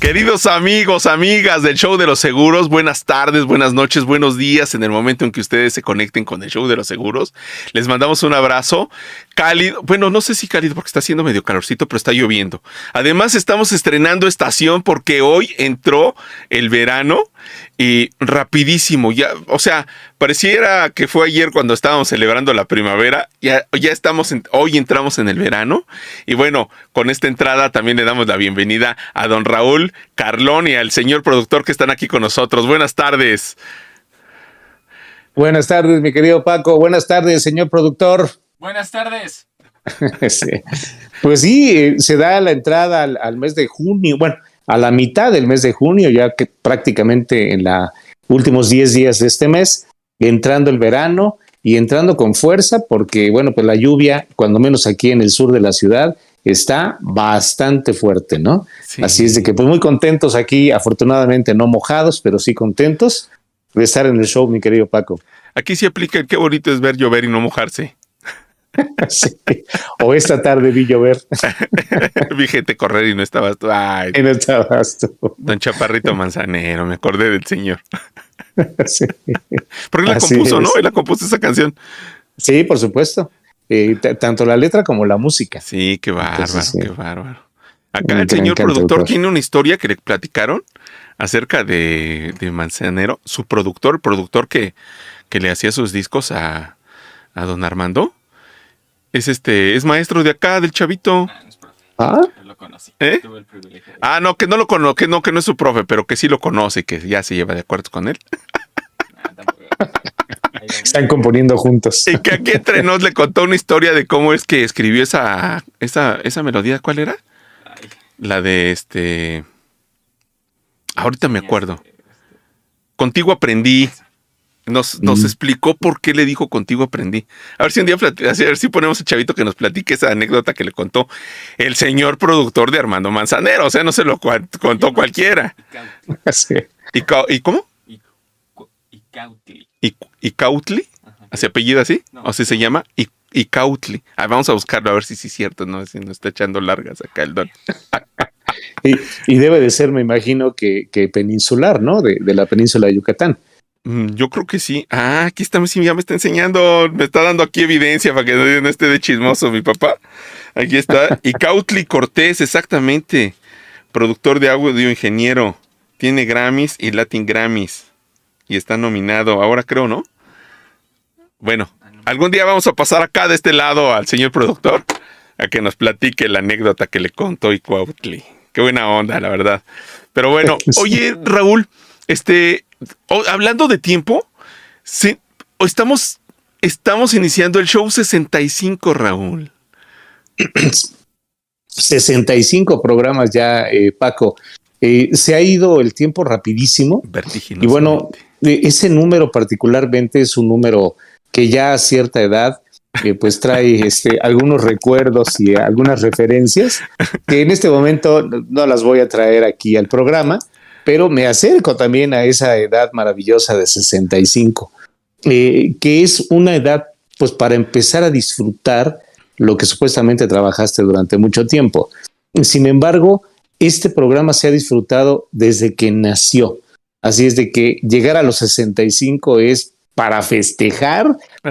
Queridos amigos, amigas del Show de los Seguros, buenas tardes, buenas noches, buenos días en el momento en que ustedes se conecten con el Show de los Seguros. Les mandamos un abrazo cálido, bueno, no sé si cálido porque está haciendo medio calorcito, pero está lloviendo. Además, estamos estrenando estación porque hoy entró el verano y rapidísimo, ya, o sea, pareciera que fue ayer cuando estábamos celebrando la primavera, ya, ya estamos, hoy entramos en el verano y bueno, con esta entrada también le damos la bienvenida a don Raúl Carlón y al señor productor que están aquí con nosotros. Buenas tardes. Buenas tardes, mi querido Paco. Buenas tardes, señor productor. Buenas tardes. Pues sí, eh, se da la entrada al, mes de junio, bueno, a la mitad del mes de junio, ya que prácticamente en los últimos 10 días de este mes, entrando el verano y entrando con fuerza, porque bueno, pues la lluvia, cuando menos aquí en el sur de la ciudad, está bastante fuerte, ¿no? Así es de que pues muy contentos aquí, afortunadamente no mojados, pero sí contentos de estar en el show, mi querido Paco. Aquí se aplica qué bonito es ver llover y no mojarse. O esta tarde vi llover. vi gente correr y no estabas tú. Ay, y no estabas tú. Don Chaparrito Manzanero, me acordé del señor. sí. Porque la compuso, ¿no? Él la compuso esa canción. Sí, por supuesto. Eh, tanto la letra como la música. Sí, qué bárbaro, qué bárbaro. Acá el señor productor tiene una historia que le platicaron acerca de, Manzanero, su productor, el productor que, que le hacía sus discos a, a don Armando es este, es maestro de acá, del chavito. Ah, lo conocí. ¿Eh? Ah, no, que no lo conoce, que no, que no es su profe, pero que sí lo conoce, que ya se lleva de acuerdo con él. Están componiendo juntos. Y que aquí entre nos le contó una historia de cómo es que escribió esa, esa, esa melodía. ¿Cuál era? La de este. Ahorita me acuerdo. Este, este. Contigo aprendí. Nos, nos explicó por qué le dijo contigo aprendí. A ver si un día a ver si ponemos a Chavito que nos platique esa anécdota que le contó el señor productor de Armando Manzanero. O sea, no se lo contó cualquiera. ¿Y, ¿Y cómo? Y Cautli. ¿Y Cautli? ¿Así apellido así? ¿O si se llama? Y, y Cautli. Ah, vamos a buscarlo a ver si sí es cierto, ¿no? Si nos está echando largas acá el don. y, debe de ser, me imagino, que, peninsular, ¿no? De, de la península de Yucatán. Mm, yo creo que sí. Ah, aquí está, ya me está enseñando, me está dando aquí evidencia para que no esté de chismoso mi papá. Aquí está. Y Cautli Cortés, exactamente. Productor de audio, ingeniero. Tiene Grammys y Latin Grammys. Y está nominado, ahora creo, ¿no? Bueno, algún día vamos a pasar acá de este lado al señor productor a que nos platique la anécdota que le contó y Cautli. Qué buena onda, la verdad. Pero bueno, oye, Raúl, este, hablando de tiempo, sí, estamos, estamos iniciando el show 65, Raúl. 65 programas ya, eh, Paco. Eh, se ha ido el tiempo rapidísimo. Y bueno, eh, ese número particularmente es un número que ya a cierta edad pues trae este, algunos recuerdos y algunas referencias que en este momento no las voy a traer aquí al programa, pero me acerco también a esa edad maravillosa de 65, eh, que es una edad pues para empezar a disfrutar lo que supuestamente trabajaste durante mucho tiempo. Sin embargo, este programa se ha disfrutado desde que nació. Así es de que llegar a los 65 es para festejar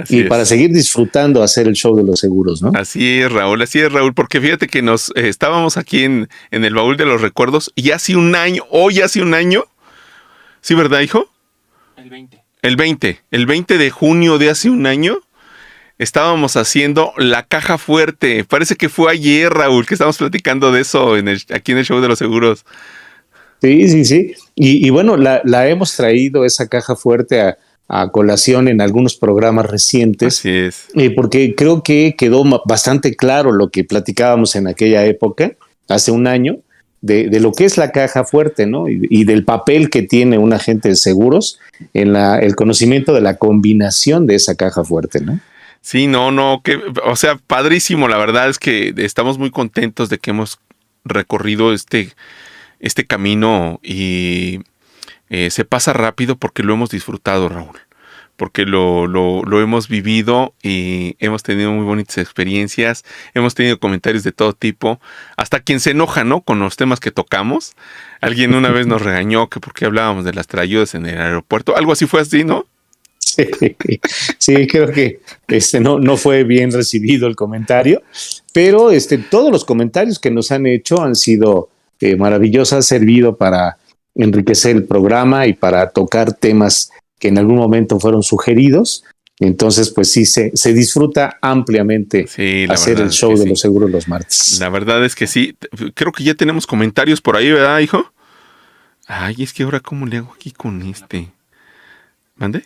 y para seguir disfrutando hacer el show de los seguros, ¿no? Así es, Raúl, así es, Raúl, porque fíjate que nos eh, estábamos aquí en, en, el baúl de los recuerdos y hace un año, hoy hace un año, ¿sí, verdad, hijo? El 20. El 20, el 20 de junio de hace un año estábamos haciendo la caja fuerte. Parece que fue ayer, Raúl, que estábamos platicando de eso en aquí en el show de los seguros. Sí, sí, sí. Y, y bueno, la, la, hemos traído esa caja fuerte a, a colación en algunos programas recientes. Así es. Eh, porque creo que quedó bastante claro lo que platicábamos en aquella época, hace un año, de, lo que es la caja fuerte, ¿no? Y, del papel que tiene un agente de seguros en la, el conocimiento de la combinación de esa caja fuerte, ¿no? Sí, no, no, que, o sea, padrísimo, la verdad es que estamos muy contentos de que hemos recorrido este, este camino y eh, se pasa rápido porque lo hemos disfrutado, Raúl. porque lo, lo, hemos vivido y hemos tenido muy bonitas experiencias, hemos tenido comentarios de todo tipo, hasta quien se enoja, ¿no? Con los temas que tocamos. Alguien una vez nos regañó que porque hablábamos de las trayudas en el aeropuerto, algo así fue así, ¿no? Sí, creo que este no, no fue bien recibido el comentario, pero este, todos los comentarios que nos han hecho han sido eh, maravillosos, han servido para enriquecer el programa y para tocar temas que en algún momento fueron sugeridos. Entonces, pues sí, se, se disfruta ampliamente hacer el show de los seguros los martes. La verdad es que sí. Creo que ya tenemos comentarios por ahí, ¿verdad, hijo? Ay, es que ahora, ¿cómo le hago aquí con este? ¿Mande?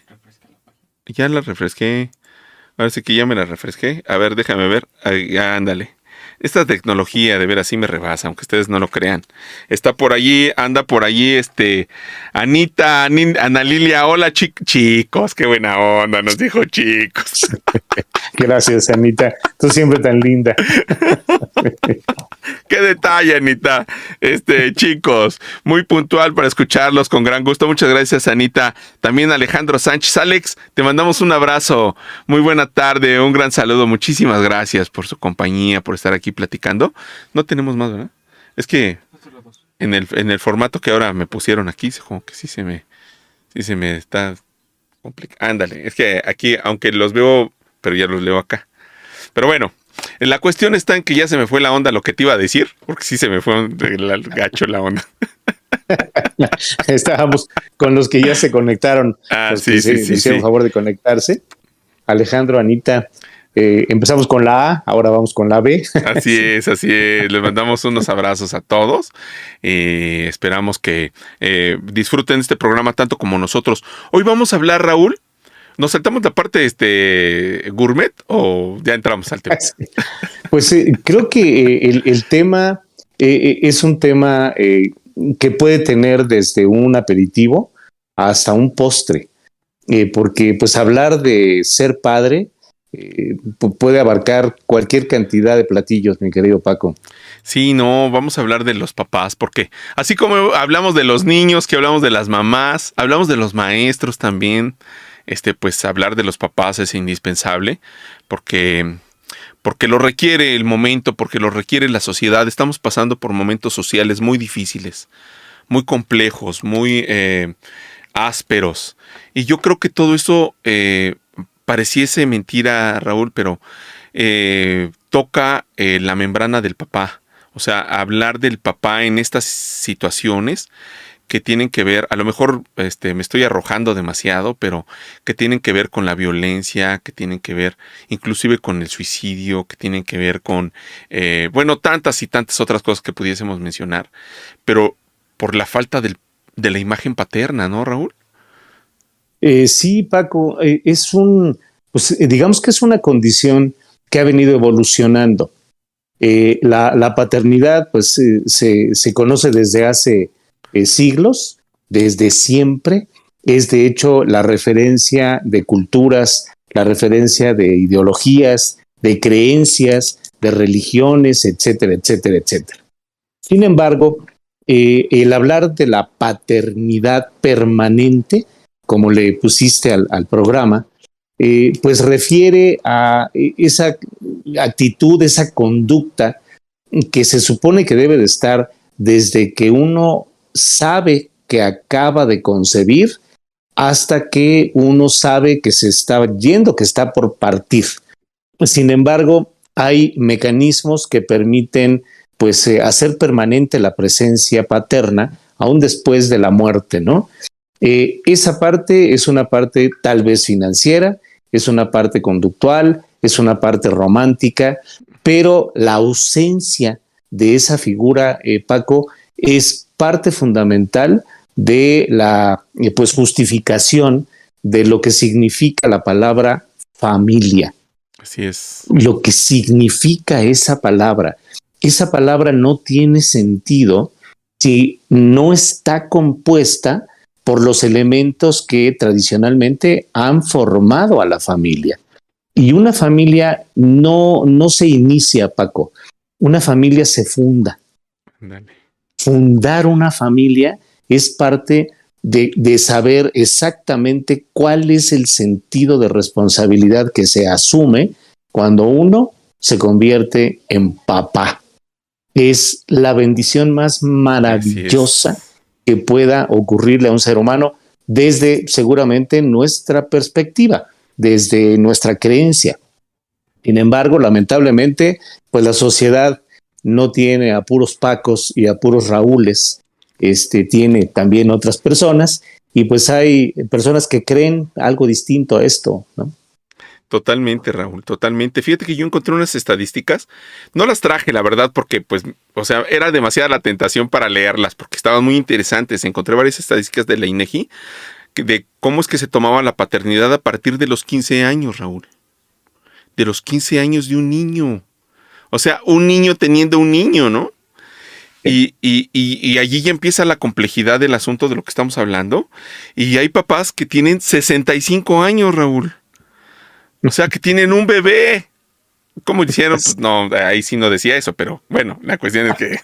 Ya la refresqué. Ahora sí que ya me la refresqué. A ver, déjame ver. ándale. Esta tecnología de ver así me rebasa, aunque ustedes no lo crean. Está por allí, anda por allí, este, Anita, Ana Lilia, hola chicos, qué buena onda, nos dijo chicos. Gracias, Anita, tú siempre tan linda. qué detalle, Anita. Este, chicos, muy puntual para escucharlos con gran gusto. Muchas gracias, Anita. También Alejandro Sánchez. Alex, te mandamos un abrazo. Muy buena tarde, un gran saludo. Muchísimas gracias por su compañía, por estar aquí platicando. No tenemos más, ¿verdad? Es que en el, en el formato que ahora me pusieron aquí, como que sí se me, sí se me está complicando. Ándale, es que aquí, aunque los veo, pero ya los leo acá. Pero bueno, la cuestión está en que ya se me fue la onda lo que te iba a decir, porque sí se me fue el gacho la onda. Estábamos con los que ya se conectaron. Ah, sí, sí, sí, hicieron favor de conectarse. Alejandro, Anita, eh, empezamos con la A, ahora vamos con la B. Así es, así es. Les mandamos unos abrazos a todos. Eh, esperamos que eh, disfruten este programa tanto como nosotros. Hoy vamos a hablar, Raúl. ¿Nos saltamos la parte este gourmet o ya entramos al tema? Pues creo que el, tema es un tema que puede tener desde un aperitivo hasta un postre, porque pues hablar de ser padre eh, puede abarcar cualquier cantidad de platillos, mi querido Paco. Sí, no, vamos a hablar de los papás, porque así como hablamos de los niños, que hablamos de las mamás, hablamos de los maestros también, este, pues hablar de los papás es indispensable, porque porque lo requiere el momento, porque lo requiere la sociedad. Estamos pasando por momentos sociales muy difíciles, muy complejos, muy eh, ásperos. Y yo creo que todo eso eh, pareciese mentira, Raúl, pero eh, toca la membrana del papá. O sea, hablar del papá en estas situaciones que tienen que ver, a lo mejor este, me estoy arrojando demasiado, pero que tienen que ver con la violencia, que tienen que ver inclusive con el suicidio, que tienen que ver con, eh, bueno, tantas y tantas otras cosas que pudiésemos mencionar, pero por la falta del, de la imagen paterna, ¿no, Raúl? Eh, sí, Paco, eh, es un, pues eh, digamos que es una condición que ha venido evolucionando. La, paternidad, pues se, se, conoce desde hace siglos, desde siempre. Es de hecho la referencia de culturas, la referencia de ideologías, de creencias, de religiones, etcétera, etcétera, etcétera. Sin embargo, el hablar de la paternidad permanente como le pusiste al, programa, eh, pues refiere a esa actitud, esa conducta que se supone que debe de estar desde que uno sabe que acaba de concebir hasta que uno sabe que se está yendo, que está por partir. Sin embargo, hay mecanismos que permiten pues eh, hacer permanente la presencia paterna aún después de la muerte, ¿no? Eh, esa parte es una parte tal vez financiera, es una parte conductual, es una parte romántica, pero la ausencia de esa figura, eh, Paco, es parte fundamental de la eh, pues, justificación de lo que significa la palabra familia. Así es. Lo que significa esa palabra. Esa palabra no tiene sentido si no está compuesta por los elementos que tradicionalmente han formado a la familia. Y una familia no, no se inicia, Paco, una familia se funda. Fundar una familia es parte de, de, saber exactamente cuál es el sentido de responsabilidad que se asume cuando uno se convierte en papá. Es la bendición más maravillosa que pueda ocurrirle a un ser humano desde seguramente nuestra perspectiva, desde nuestra creencia. Sin embargo, lamentablemente, pues la sociedad no tiene a puros Pacos y a puros Raúles, este, tiene también otras personas y pues hay personas que creen algo distinto a esto, ¿no? Totalmente, Raúl, totalmente. Fíjate que yo encontré unas estadísticas, no las traje, la verdad, porque pues, o sea, era demasiada la tentación para leerlas, porque estaban muy interesantes. Encontré varias estadísticas de la INEGI de cómo es que se tomaba la paternidad a partir de los 15 años, Raúl. De los 15 años de un niño. O sea, un niño teniendo un niño, ¿no? Y, y, y, allí ya empieza la complejidad del asunto de lo que estamos hablando. Y hay papás que tienen 65 años, Raúl. O sea, que tienen un bebé. ¿Cómo hicieron? Pues no, ahí sí no decía eso, pero bueno, la cuestión es que...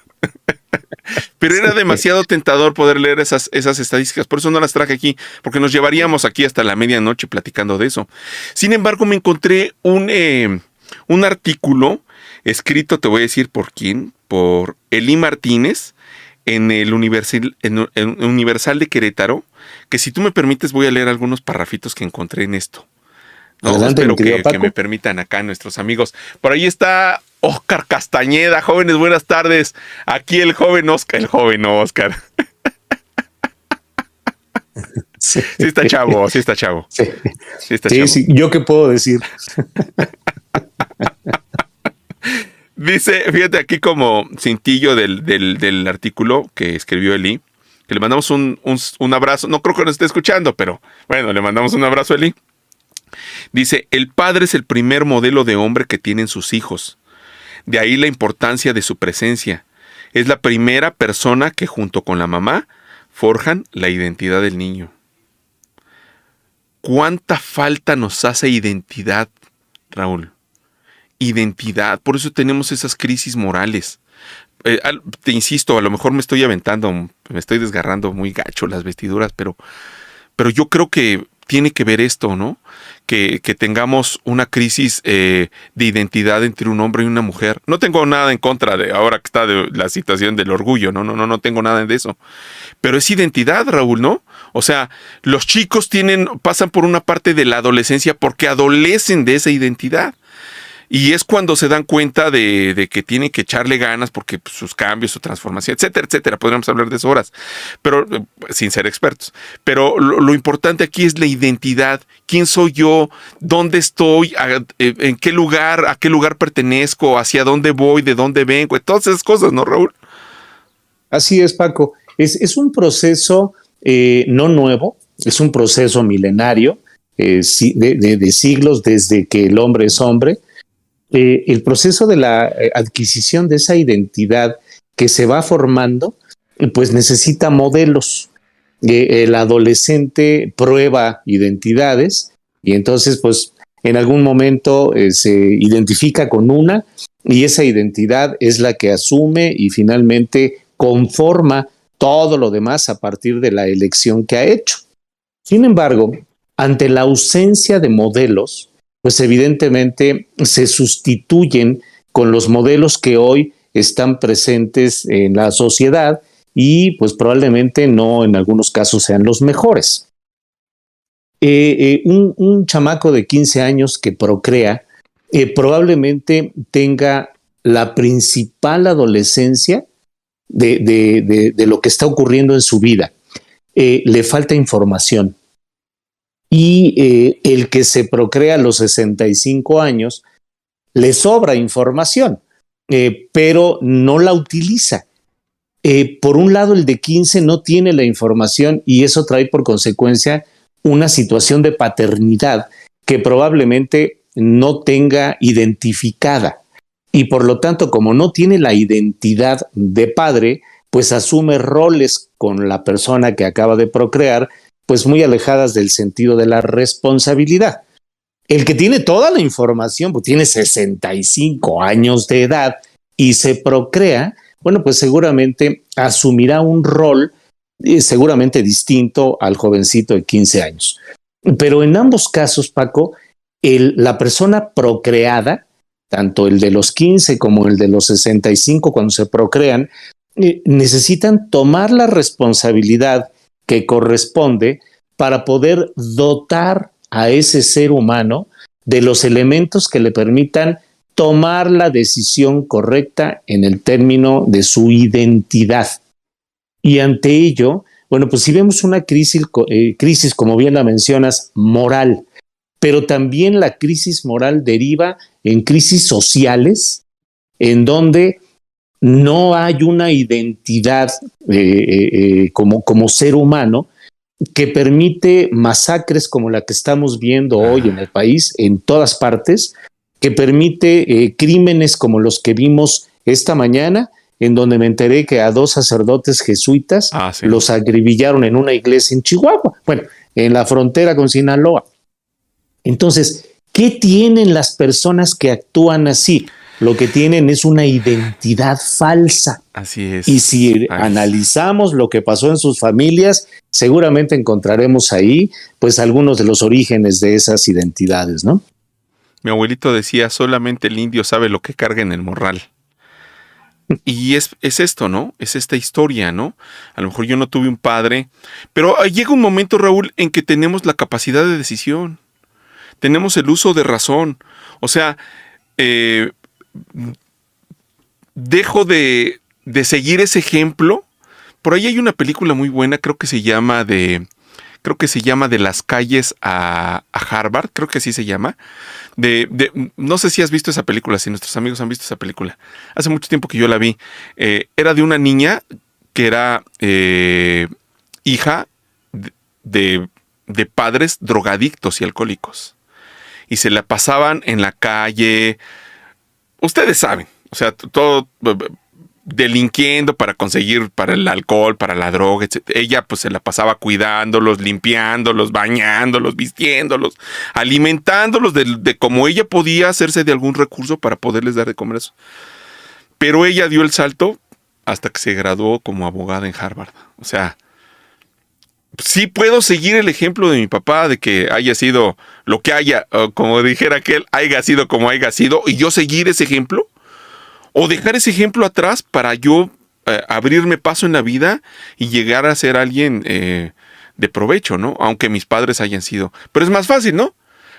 pero era demasiado tentador poder leer esas, esas estadísticas, por eso no las traje aquí, porque nos llevaríamos aquí hasta la medianoche platicando de eso. Sin embargo, me encontré un, eh, un artículo escrito, te voy a decir por quién, por Eli Martínez, en el Universal, en el Universal de Querétaro, que si tú me permites voy a leer algunos parrafitos que encontré en esto. Adelante, espero que, me permitan acá nuestros amigos. Por ahí está Oscar Castañeda. Jóvenes, buenas tardes. Aquí el joven Oscar, el joven Oscar. Sí. está chavo, sí está chavo. Sí, sí está chavo. Sí, ¿Yo qué puedo decir? Dice, fíjate aquí como cintillo del, del, artículo que escribió Eli, que le mandamos un, un, un, abrazo. No creo que nos esté escuchando, pero bueno, le mandamos un abrazo a Eli. Dice, el padre es el primer modelo de hombre que tienen sus hijos. De ahí la importancia de su presencia. Es la primera persona que junto con la mamá forjan la identidad del niño. ¿Cuánta falta nos hace identidad, Raúl? Identidad. Por eso tenemos esas crisis morales. Eh, te insisto, a lo mejor me estoy aventando, me estoy desgarrando muy gacho las vestiduras, pero, pero yo creo que tiene que ver esto, ¿no? Que, tengamos una crisis eh, de identidad entre un hombre y una mujer. No tengo nada en contra de ahora que está la situación del orgullo, no, no, no, no tengo nada de eso. Pero es identidad, Raúl, ¿no? O sea, los chicos tienen, pasan por una parte de la adolescencia porque adolecen de esa identidad. Y es cuando se dan cuenta de, que tienen que echarle ganas porque pues, sus cambios, su transformación, etcétera, etcétera. Podríamos hablar de eso horas, pero eh, sin ser expertos. Pero lo, importante aquí es la identidad. ¿Quién soy yo? ¿Dónde estoy? Eh, ¿En qué lugar? ¿A qué lugar pertenezco? ¿Hacia dónde voy? ¿De dónde vengo? Todas esas cosas, ¿no, Raúl? Así es, Paco. Es, un proceso eh, no nuevo, es un proceso milenario de siglos desde que el hombre es hombre eh, el proceso de la eh, adquisición de esa identidad que se va formando, pues necesita modelos. Eh, el adolescente prueba identidades y entonces, pues, en algún momento se identifica con una y esa identidad es la que asume y finalmente conforma todo lo demás a partir de la elección que ha hecho. Sin embargo, ante la ausencia de modelos, pues evidentemente se sustituyen con los modelos que hoy están presentes en la sociedad y pues probablemente no en algunos casos sean los mejores. Eh, eh, un, chamaco de 15 años que procrea eh, probablemente tenga la principal adolescencia de, de, lo que está ocurriendo en su vida. le falta información y eh, el que se procrea a los 65 años le sobra información, eh, pero no la utiliza. Eh, por un lado, el de 15 no tiene la información y eso trae por consecuencia una situación de paternidad que probablemente no tenga identificada. Y por lo tanto, como no tiene la identidad de padre, pues asume roles con la persona que acaba de procrear pues muy alejadas del sentido de la responsabilidad. El que tiene toda la información, pues tiene 65 años de edad y se procrea, bueno, pues seguramente asumirá un rol seguramente distinto al jovencito de 15 años. Pero en ambos casos, Paco, la persona procreada, tanto el de los 15 como el de los 65 cuando se procrean, eh, necesitan tomar la responsabilidad que corresponde para poder dotar a ese ser humano de los elementos que le permitan tomar la decisión correcta en el término de su identidad. Y ante ello, bueno, pues si vemos una crisis, eh, crisis, como bien la mencionas, moral, pero también la crisis moral deriva en crisis sociales, en donde no hay una identidad eh, eh, como, como ser humano que permite masacres como la que estamos viendo hoy en el país, en todas partes, que permite crímenes como los que vimos esta mañana, en donde me enteré que a dos sacerdotes jesuitas ah, los agribillaron en una iglesia en Chihuahua, bueno, en la frontera con Sinaloa. Entonces, ¿qué tienen las personas que actúan así? Lo que tienen es una identidad falsa. Así es. Y si analizamos lo que pasó en sus familias, seguramente encontraremos ahí, pues, algunos de los orígenes de esas identidades, ¿no? Mi abuelito decía, solamente el indio sabe lo que carga en el morral. Y es, es, esto, ¿no? Es esta historia, ¿no? A lo mejor yo no tuve un padre, pero llega un momento, Raúl, en que tenemos la capacidad de decisión, tenemos el uso de razón. O sea, eh, dejo de, de, seguir ese ejemplo. Por ahí hay una película muy buena, creo que se llama de creo que se llama De las calles a, Harvard, creo que así se llama. De, no sé si has visto esa película, si nuestros amigos han visto esa película. Hace mucho tiempo que yo la vi. Eh, era de una niña que era eh, hija de, de padres drogadictos y alcohólicos. Y se la pasaban en la calle. Ustedes saben, o sea, todo delinquiendo para conseguir para el alcohol, para la droga, etc. Ella pues se la pasaba cuidándolos, limpiándolos, bañándolos, vistiéndolos, alimentándolos de, de como ella podía hacerse de algún recurso para poderles dar de comer eso. Pero ella dio el salto hasta que se graduó como abogada en Harvard. O sea, sí puedo seguir el ejemplo de mi papá de que haya sido lo que haya, como dijera aquel, haya sido como haya sido, y yo seguir ese ejemplo o dejar ese ejemplo atrás para yo eh, abrirme paso en la vida y llegar a ser alguien eh, de provecho, ¿no? Aunque mis padres hayan sido. Pero es más fácil, ¿no?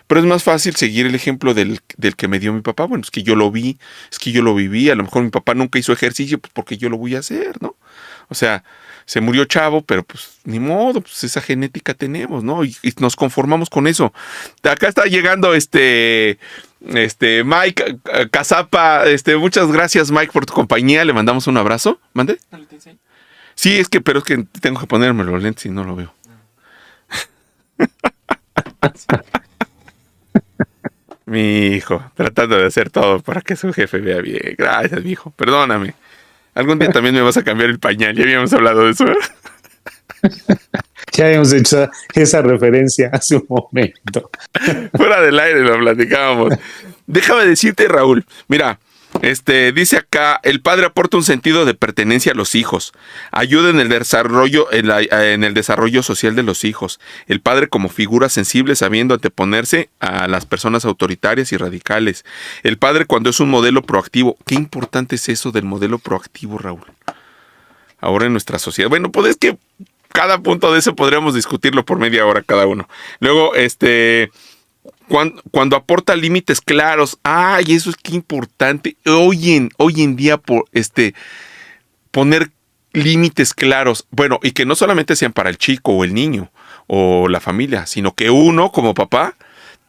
Pero es más fácil seguir el ejemplo del, del, que me dio mi papá. Bueno, es que yo lo vi, es que yo lo viví. A lo mejor mi papá nunca hizo ejercicio, pues porque yo lo voy a hacer, ¿no? O sea, se murió chavo, pero pues ni modo, pues esa genética tenemos, ¿no? Y, nos conformamos con eso. Acá está llegando este, este, Mike eh, Casapa, este, muchas gracias Mike por tu compañía, le mandamos un abrazo, ¿mande? Sí, es que, pero es que tengo que ponerme los lentes y no lo veo. mi hijo, tratando de hacer todo para que su jefe vea bien. Gracias, mi hijo, perdóname. Algún día también me vas a cambiar el pañal, ya habíamos hablado de eso. ya habíamos hecho esa referencia hace un momento. Fuera del aire lo platicábamos. Déjame decirte, Raúl, mira, este, dice acá, el padre aporta un sentido de pertenencia a los hijos, ayuda en el desarrollo, en, el desarrollo social de los hijos. El padre como figura sensible sabiendo anteponerse a las personas autoritarias y radicales. El padre cuando es un modelo proactivo. Qué importante es eso del modelo proactivo, Raúl. Ahora en nuestra sociedad. Bueno, pues es que cada punto de eso podríamos discutirlo por media hora cada uno. Luego, este cuando, aporta límites claros, ay, eso es que importante. Hoy en, hoy en día, por este, poner límites claros, bueno, y que no solamente sean para el chico o el niño o la familia, sino que uno como papá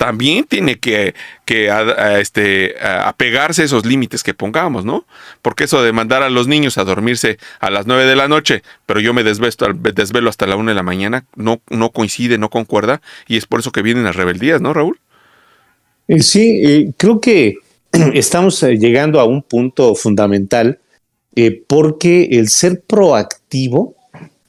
también tiene que, que este, apegarse a esos límites que pongamos, ¿no? Porque eso de mandar a los niños a dormirse a las nueve de la noche, pero yo me desvelo, hasta la una de la mañana, no, no coincide, no concuerda, y es por eso que vienen las rebeldías, ¿no, Raúl? Eh, sí, eh, creo que estamos eh, llegando a un punto fundamental porque el ser proactivo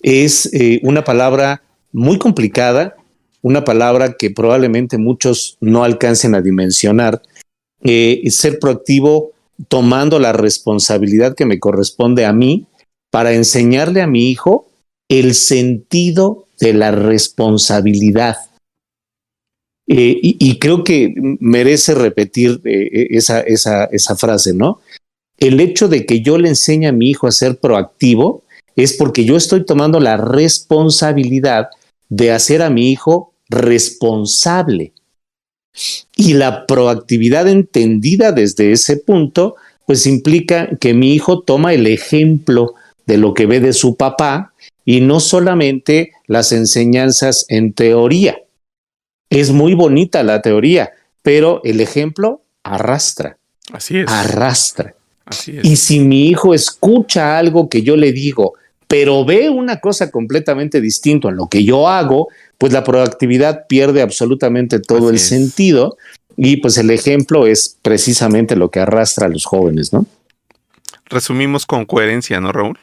es una palabra muy complicada, una palabra que probablemente muchos no alcancen a dimensionar. ser proactivo tomando la responsabilidad que me corresponde a mí para enseñarle a mi hijo el sentido de la responsabilidad. Eh, y, creo que merece repetir eh, esa, esa, esa frase, ¿no? El hecho de que yo le enseñe a mi hijo a ser proactivo es porque yo estoy tomando la responsabilidad de hacer a mi hijo responsable. Y la proactividad entendida desde ese punto, pues implica que mi hijo toma el ejemplo de lo que ve de su papá y no solamente las enseñanzas en teoría. Es muy bonita la teoría, pero el ejemplo arrastra. Así es. Arrastra. Así es. Y si mi hijo escucha algo que yo le digo, pero ve una cosa completamente distinta en lo que yo hago, pues la proactividad pierde absolutamente todo el sentido y pues el ejemplo es precisamente lo que arrastra a los jóvenes, ¿no? Resumimos con coherencia, ¿no, Raúl?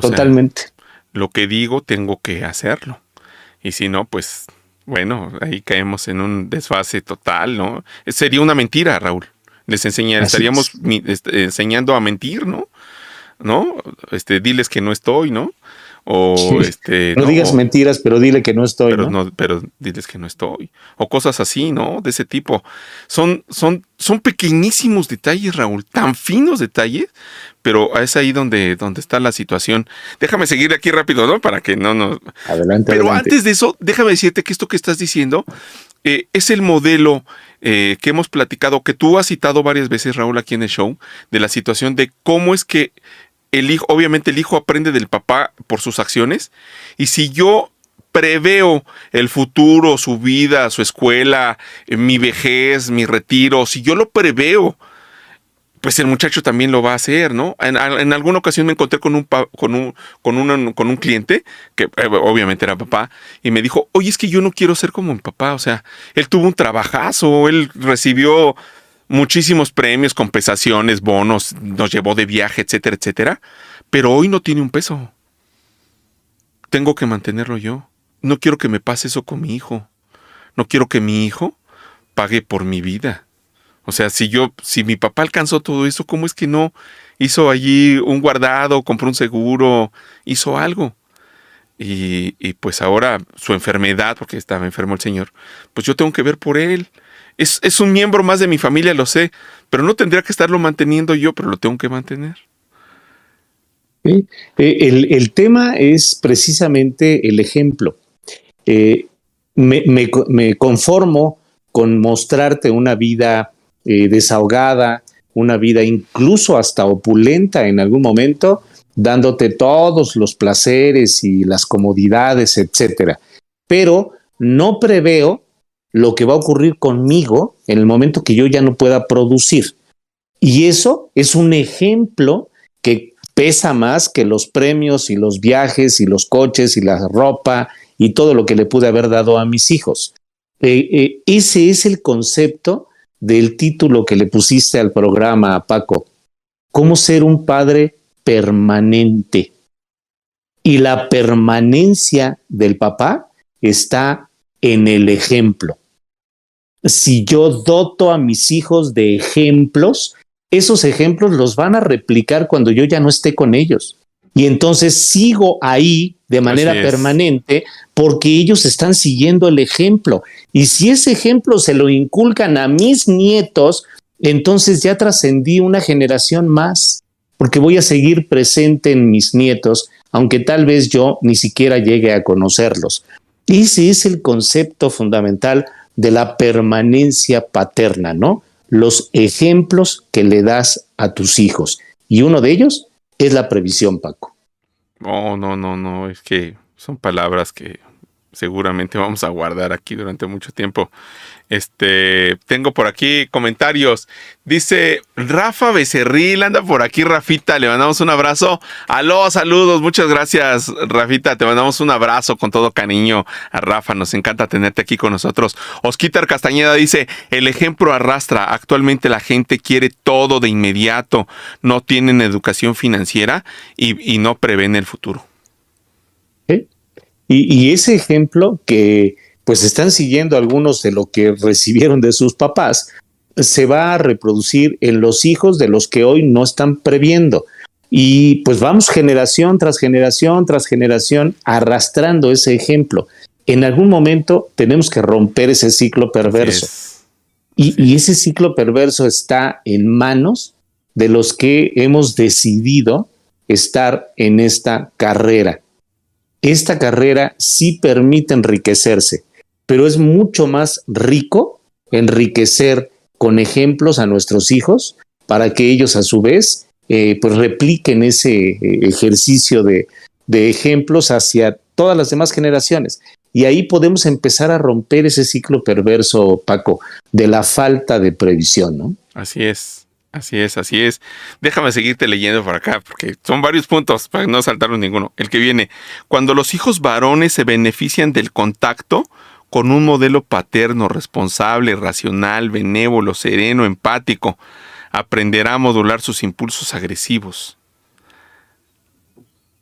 Totalmente. lo que digo tengo que hacerlo. Y si no, pues bueno, ahí caemos en un desfase total, ¿no? Sería una mentira, Raúl. Les enseñar, estaríamos este, enseñando a mentir, ¿no? ¿No? Este, diles que no estoy, ¿no? O este. No, digas mentiras, pero dile que no estoy. Pero ¿no? pero diles que no estoy. O cosas así, ¿no? De ese tipo. Son, son, son pequeñísimos detalles, Raúl, tan finos detalles, pero es ahí donde, donde está la situación. Déjame seguir aquí rápido, ¿no? Para que no nos. Adelante. Pero antes de eso, déjame decirte que esto que estás diciendo eh, es el modelo eh, que hemos platicado, que tú has citado varias veces, Raúl, aquí en el show, de la situación de cómo es que el hijo, obviamente el hijo aprende del papá por sus acciones, y si yo preveo el futuro, su vida, su escuela, eh, mi vejez, mi retiro, si yo lo preveo, pues el muchacho también lo va a hacer, ¿no? En, alguna ocasión me encontré con un, con un, con un, con un cliente, que eh, obviamente era papá, y me dijo, oye, es que yo no quiero ser como mi papá, o sea, él tuvo un trabajazo, él recibió muchísimos premios, compensaciones, bonos, nos llevó de viaje, etcétera, etcétera. Pero hoy no tiene un peso. Tengo que mantenerlo yo. No quiero que me pase eso con mi hijo. No quiero que mi hijo pague por mi vida. O sea, si yo, si mi papá alcanzó todo eso, ¿cómo es que no hizo allí un guardado, compró un seguro, hizo algo? Y, y pues ahora su enfermedad, porque estaba enfermo el señor, pues yo tengo que ver por él es, un miembro más de mi familia, lo sé, pero no tendría que estarlo manteniendo yo, pero lo tengo que mantener. Eh, el, tema es precisamente el ejemplo. Eh, me, conformo con mostrarte una vida eh, desahogada, una vida incluso hasta opulenta en algún momento, dándote todos los placeres y las comodidades, etcétera. Pero no preveo lo que va a ocurrir conmigo en el momento que yo ya no pueda producir. Y eso es un ejemplo que pesa más que los premios y los viajes y los coches y la ropa y todo lo que le pude haber dado a mis hijos. Eh, eh, ese es el concepto del título que le pusiste al programa, Paco. ¿Cómo ser un padre permanente? Y la permanencia del papá está en el ejemplo si yo doto a mis hijos de ejemplos, esos ejemplos los van a replicar cuando yo ya no esté con ellos. Y entonces sigo ahí de manera permanente porque ellos están siguiendo el ejemplo. Y si ese ejemplo se lo inculcan a mis nietos, entonces ya trascendí una generación más, porque voy a seguir presente en mis nietos, aunque tal vez yo ni siquiera llegue a conocerlos. Ese es el concepto fundamental de la permanencia paterna, ¿no? Los ejemplos que le das a tus hijos. Y uno de ellos es la previsión, Paco. No, no, no, no, es que son palabras que seguramente vamos a guardar aquí durante mucho tiempo. Este, tengo por aquí comentarios. Dice Rafa Becerril, anda por aquí, Rafita. Le mandamos un abrazo. Aló, saludos, muchas gracias, Rafita. Te mandamos un abrazo con todo cariño a Rafa. Nos encanta tenerte aquí con nosotros. Osquitar Castañeda dice: El ejemplo arrastra. Actualmente la gente quiere todo de inmediato. No tienen educación financiera y, no prevén el futuro. y ese ejemplo que pues están siguiendo algunos de lo que recibieron de sus papás, se va a reproducir en los hijos de los que hoy no están previendo. Y pues vamos generación tras generación tras generación arrastrando ese ejemplo. En algún momento tenemos que romper ese ciclo perverso. Y, y, ese ciclo perverso está en manos de los que hemos decidido estar en esta carrera. Esta carrera sí permite enriquecerse, pero es mucho más rico enriquecer con ejemplos a nuestros hijos para que ellos a su vez eh, pues repliquen ese eh, ejercicio de, de ejemplos hacia todas las demás generaciones. Y ahí podemos empezar a romper ese ciclo perverso, Paco, de la falta de previsión, ¿no? Así es, así es, así es. Déjame seguirte leyendo por acá, porque son varios puntos para no saltarnos ninguno. El que viene, cuando los hijos varones se benefician del contacto con un modelo paterno, responsable, racional, benévolo, sereno, empático, aprenderá a modular sus impulsos agresivos.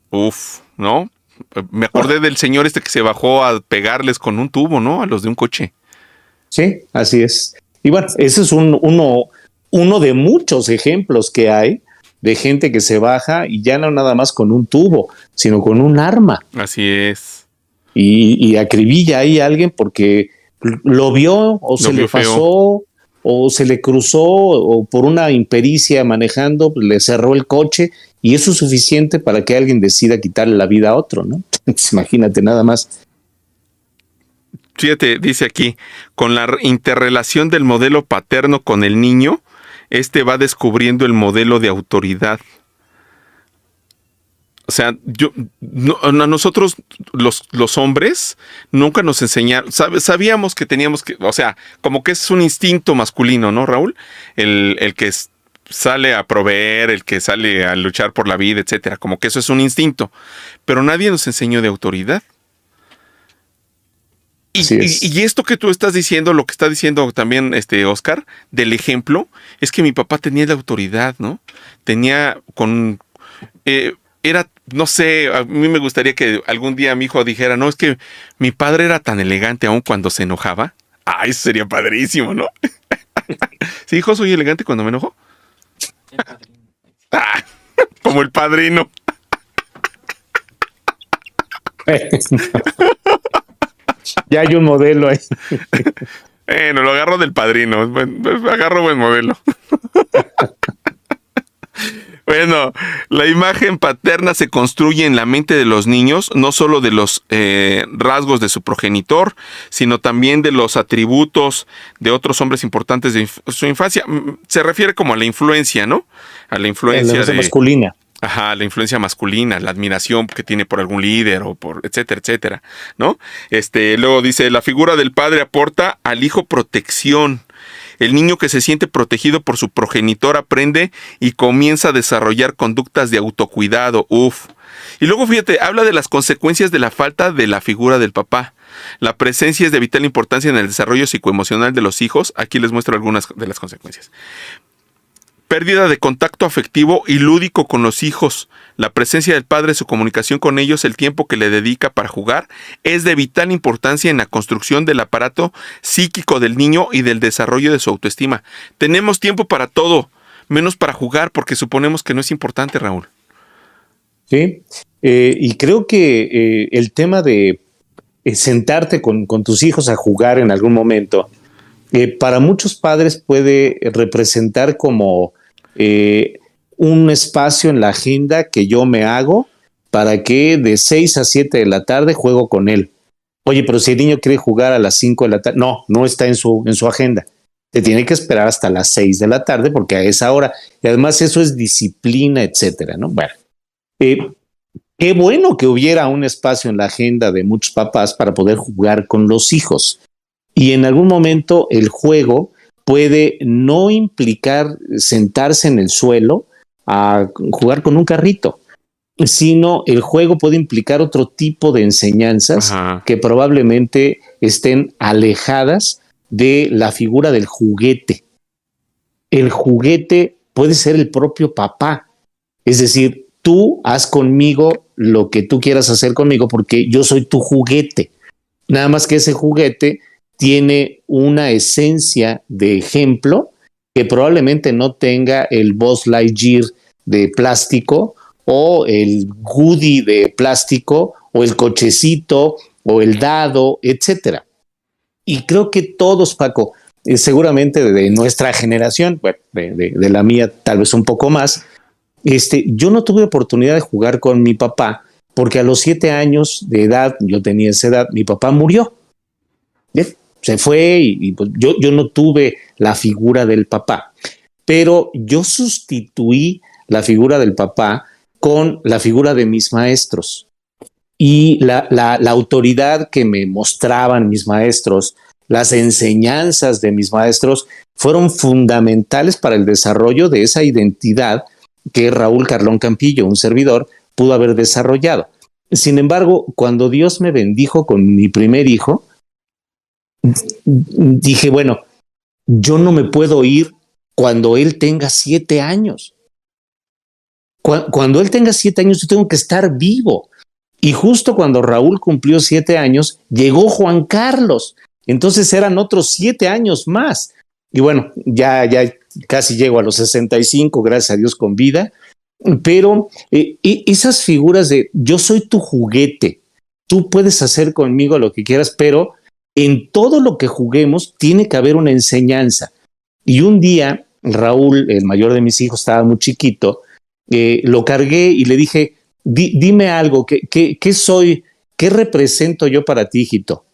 Uf, ¿no? Me acordé del señor este que se bajó a pegarles con un tubo, ¿no? A los de un coche. Sí, así es. Y bueno, ese es un, uno, uno de muchos ejemplos que hay de gente que se baja y ya no nada más con un tubo, sino con un arma. Así es. Y, y acribilla ahí a alguien porque lo vio o se le pasó o se le cruzó o por una impericia manejando, le cerró el coche y eso es suficiente para que alguien decida quitarle la vida a otro, ¿no? Imagínate nada más. Fíjate, dice aquí, con la interrelación del modelo paterno con el niño, este va descubriendo el modelo de autoridad. O sea, yo, a nosotros los, los, hombres nunca nos enseñaron, sabíamos que teníamos que, o sea, como que es un instinto masculino, ¿no, Raúl? El, el que sale a proveer, el que sale a luchar por la vida, etcétera, como que eso es un instinto, pero nadie nos enseñó de autoridad. Y, y, esto que tú estás diciendo, lo que está diciendo también este Oscar, del ejemplo, es que mi papá tenía la autoridad, ¿no? Tenía con eh, era, no sé, a mí me gustaría que algún día mi hijo dijera, no, es que mi padre era tan elegante aún cuando se enojaba. Ah, eso sería padrísimo, ¿no? ¿Sí, hijo, soy elegante cuando me enojo? Ah, como el padrino. ya hay un modelo ahí. Bueno, lo agarro del padrino. Agarro buen modelo. Bueno, la imagen paterna se construye en la mente de los niños, no solo de los eh, rasgos de su progenitor, sino también de los atributos de otros hombres importantes de su infancia. Mm, se refiere como a la influencia, ¿no? A la influencia de, masculina. Ajá, la influencia masculina, la admiración que tiene por algún líder o por etcétera, etcétera, ¿no? Este, luego dice, la figura del padre aporta al hijo protección el niño que se siente protegido por su progenitor aprende y comienza a desarrollar conductas de autocuidado. Uf. Y luego fíjate, habla de las consecuencias de la falta de la figura del papá. La presencia es de vital importancia en el desarrollo psicoemocional de los hijos. Aquí les muestro algunas de las consecuencias pérdida de contacto afectivo y lúdico con los hijos, la presencia del padre, su comunicación con ellos, el tiempo que le dedica para jugar, es de vital importancia en la construcción del aparato psíquico del niño y del desarrollo de su autoestima. Tenemos tiempo para todo, menos para jugar, porque suponemos que no es importante, Raúl. Sí, eh, y creo que eh, el tema de eh, sentarte con, con tus hijos a jugar en algún momento, para muchos padres puede representar como eh, un espacio en la agenda que yo me hago para que de 6 a 7 de la tarde juego con él. Oye, pero si el niño quiere jugar a las 5 de la tarde, no, no está en su, en su agenda. Te tiene que esperar hasta las 6 de la tarde porque a esa hora, y además eso es disciplina, etcétera, ¿no? Bueno, eh, qué bueno que hubiera un espacio en la agenda de muchos papás para poder jugar con los hijos. Y en algún momento el juego puede no implicar sentarse en el suelo a jugar con un carrito, sino el juego puede implicar otro tipo de enseñanzas que probablemente estén alejadas de la figura del juguete. El juguete puede ser el propio papá, es decir, tú haz conmigo lo que tú quieras hacer conmigo porque yo soy tu juguete. Nada más que ese juguete tiene una esencia de ejemplo que probablemente no tenga el Boss Lightyear de plástico o el goodie de plástico o el cochecito o el dado, etcétera. Y creo que todos, Paco, eh, seguramente de nuestra generación, de, de, la mía tal vez un poco más, este, yo no tuve oportunidad de jugar con mi papá porque a los siete años de edad, yo tenía esa edad, mi papá murió. Se fue y, pues, yo, yo no tuve la figura del papá, pero yo sustituí la figura del papá con la figura de mis maestros. Y la, la, la autoridad que me mostraban mis maestros, las enseñanzas de mis maestros, fueron fundamentales para el desarrollo de esa identidad que Raúl Carlón Campillo, un servidor, pudo haber desarrollado. Sin embargo, cuando Dios me bendijo con mi primer hijo, dije, bueno, yo no me puedo ir cuando él tenga siete años. Cuando, él tenga siete años, yo tengo que estar vivo. Y justo cuando Raúl cumplió siete años, llegó Juan Carlos. Entonces eran otros siete años más. Y bueno, ya, ya casi llego a los 65, gracias a Dios con vida. Pero eh, esas figuras de yo soy tu juguete, tú puedes hacer conmigo lo que quieras, pero en todo lo que juguemos tiene que haber una enseñanza. Y un día, Raúl, el mayor de mis hijos, estaba muy chiquito, eh, lo cargué y le dije, dime algo, ¿qué, soy? ¿Qué represento yo para ti, hijito?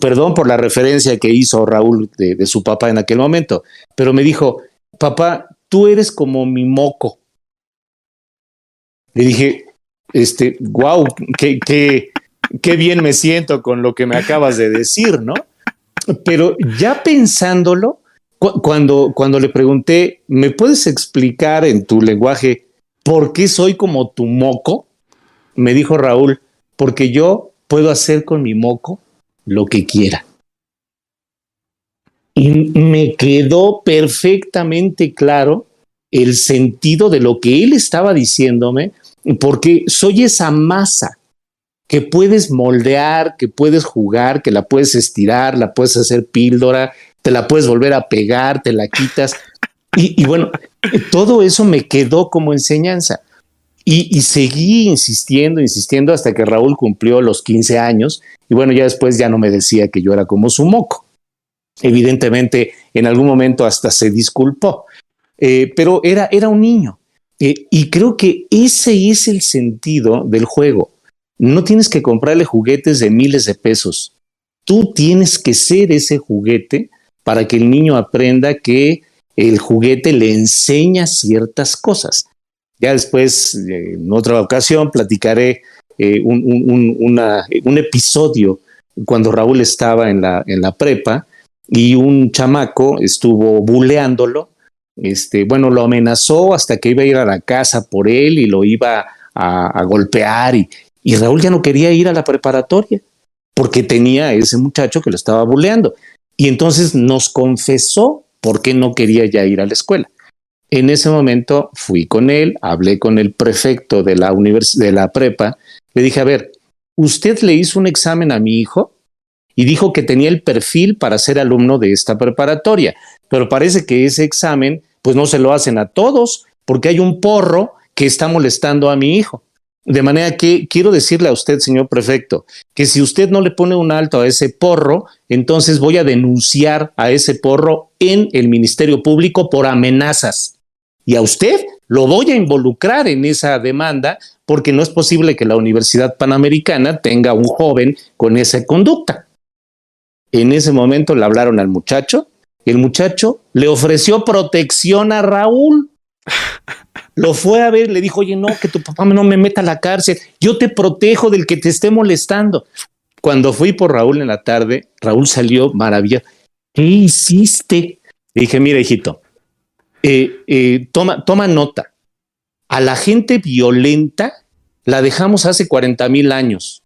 Perdón por la referencia que hizo Raúl de, de su papá en aquel momento, pero me dijo, papá, tú eres como mi moco. Le dije, este, wow, qué, qué, qué bien me siento con lo que me acabas de decir, ¿no? Pero ya pensándolo, cuando, cuando le pregunté, ¿me puedes explicar en tu lenguaje por qué soy como tu moco? Me dijo Raúl, porque yo puedo hacer con mi moco lo que quiera. Y me quedó perfectamente claro el sentido de lo que él estaba diciéndome, porque soy esa masa que puedes moldear, que puedes jugar, que la puedes estirar, la puedes hacer píldora, te la puedes volver a pegar, te la quitas. Y, bueno, todo eso me quedó como enseñanza. Y, y, seguí insistiendo, insistiendo hasta que Raúl cumplió los 15 años. Y bueno, ya después ya no me decía que yo era como su moco. Evidentemente, en algún momento hasta se disculpó. Eh, pero era, era un niño. Eh, y creo que ese es el sentido del juego. No tienes que comprarle juguetes de miles de pesos. Tú tienes que ser ese juguete para que el niño aprenda que el juguete le enseña ciertas cosas. Ya después, eh, en otra ocasión, platicaré un, un, episodio cuando Raúl estaba en la, en la prepa y un chamaco estuvo buleándolo este, bueno, lo amenazó hasta que iba a ir a la casa por él y lo iba a, golpear y, y, Raúl ya no quería ir a la preparatoria porque tenía a ese muchacho que lo estaba buleando. Y entonces nos confesó por qué no quería ya ir a la escuela. En ese momento fui con él, hablé con el prefecto de la, de la prepa, le dije, a ver, ¿usted le hizo un examen a mi hijo? Y dijo que tenía el perfil para ser alumno de esta preparatoria, pero parece que ese examen pues no se lo hacen a todos, porque hay un porro que está molestando a mi hijo. De manera que quiero decirle a usted, señor prefecto, que si usted no le pone un alto a ese porro, entonces voy a denunciar a ese porro en el Ministerio Público por amenazas. Y a usted lo voy a involucrar en esa demanda porque no es posible que la Universidad Panamericana tenga un joven con esa conducta. En ese momento le hablaron al muchacho, el muchacho le ofreció protección a Raúl. Lo fue a ver, le dijo, oye, no, que tu papá no me meta a la cárcel, yo te protejo del que te esté molestando. Cuando fui por Raúl en la tarde, Raúl salió maravillado. ¿Qué hiciste? Le dije, mira, hijito, eh, eh, toma, toma nota. A la gente violenta la dejamos hace 40 mil años.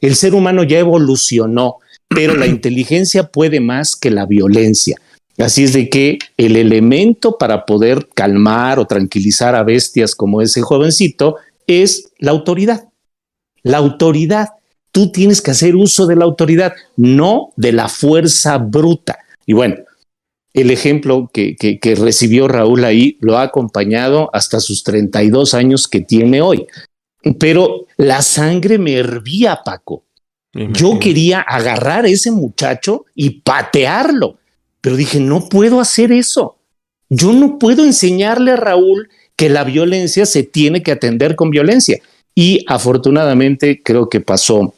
El ser humano ya evolucionó pero la inteligencia puede más que la violencia. Así es de que el elemento para poder calmar o tranquilizar a bestias como ese jovencito es la autoridad. La autoridad. Tú tienes que hacer uso de la autoridad, no de la fuerza bruta. Y bueno, el ejemplo que, que, recibió Raúl ahí lo ha acompañado hasta sus 32 años que tiene hoy. Pero la sangre me hervía, Paco. Yo quería agarrar a ese muchacho y patearlo, pero dije, no puedo hacer eso. Yo no puedo enseñarle a Raúl que la violencia se tiene que atender con violencia. Y afortunadamente creo que pasó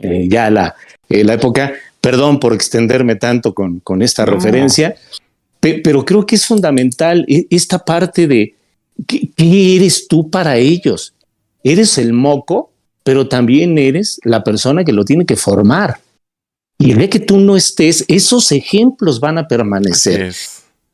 eh, ya la, eh, la época. Perdón por extenderme tanto con, con esta referencia, pero creo que es fundamental e, esta parte de ¿qué, eres tú para ellos. Eres el moco, pero también eres la persona que lo tiene que formar. Y el día que tú no estés, esos ejemplos van a permanecer.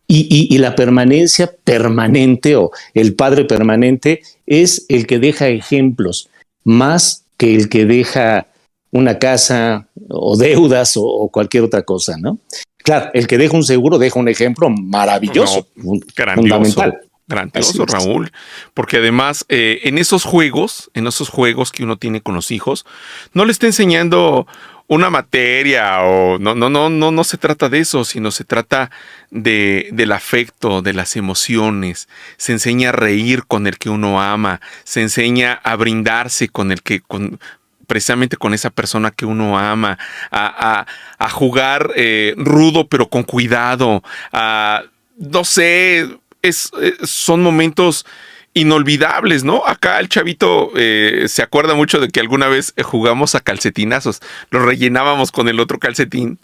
Y, y, la permanencia permanente o el padre permanente es el que deja ejemplos, más que el que deja una casa o deudas o, cualquier otra cosa, ¿no? Claro, el que deja un seguro deja un ejemplo maravilloso, fundamental. Grandioso, Raúl. Porque además, eh, en esos juegos, en esos juegos que uno tiene con los hijos, no le está enseñando una materia o no, no, no, no, no se trata de eso, sino se trata de, del afecto, de las emociones. Se enseña a reír con el que uno ama, se enseña a brindarse con el que, con, precisamente con esa persona que uno ama, a, jugar eh, rudo pero con cuidado, a, no sé, es, eh, son momentos inolvidables, ¿no? Acá el chavito eh, se acuerda mucho de que alguna vez jugamos a calcetinazos, lo rellenábamos con el otro calcetín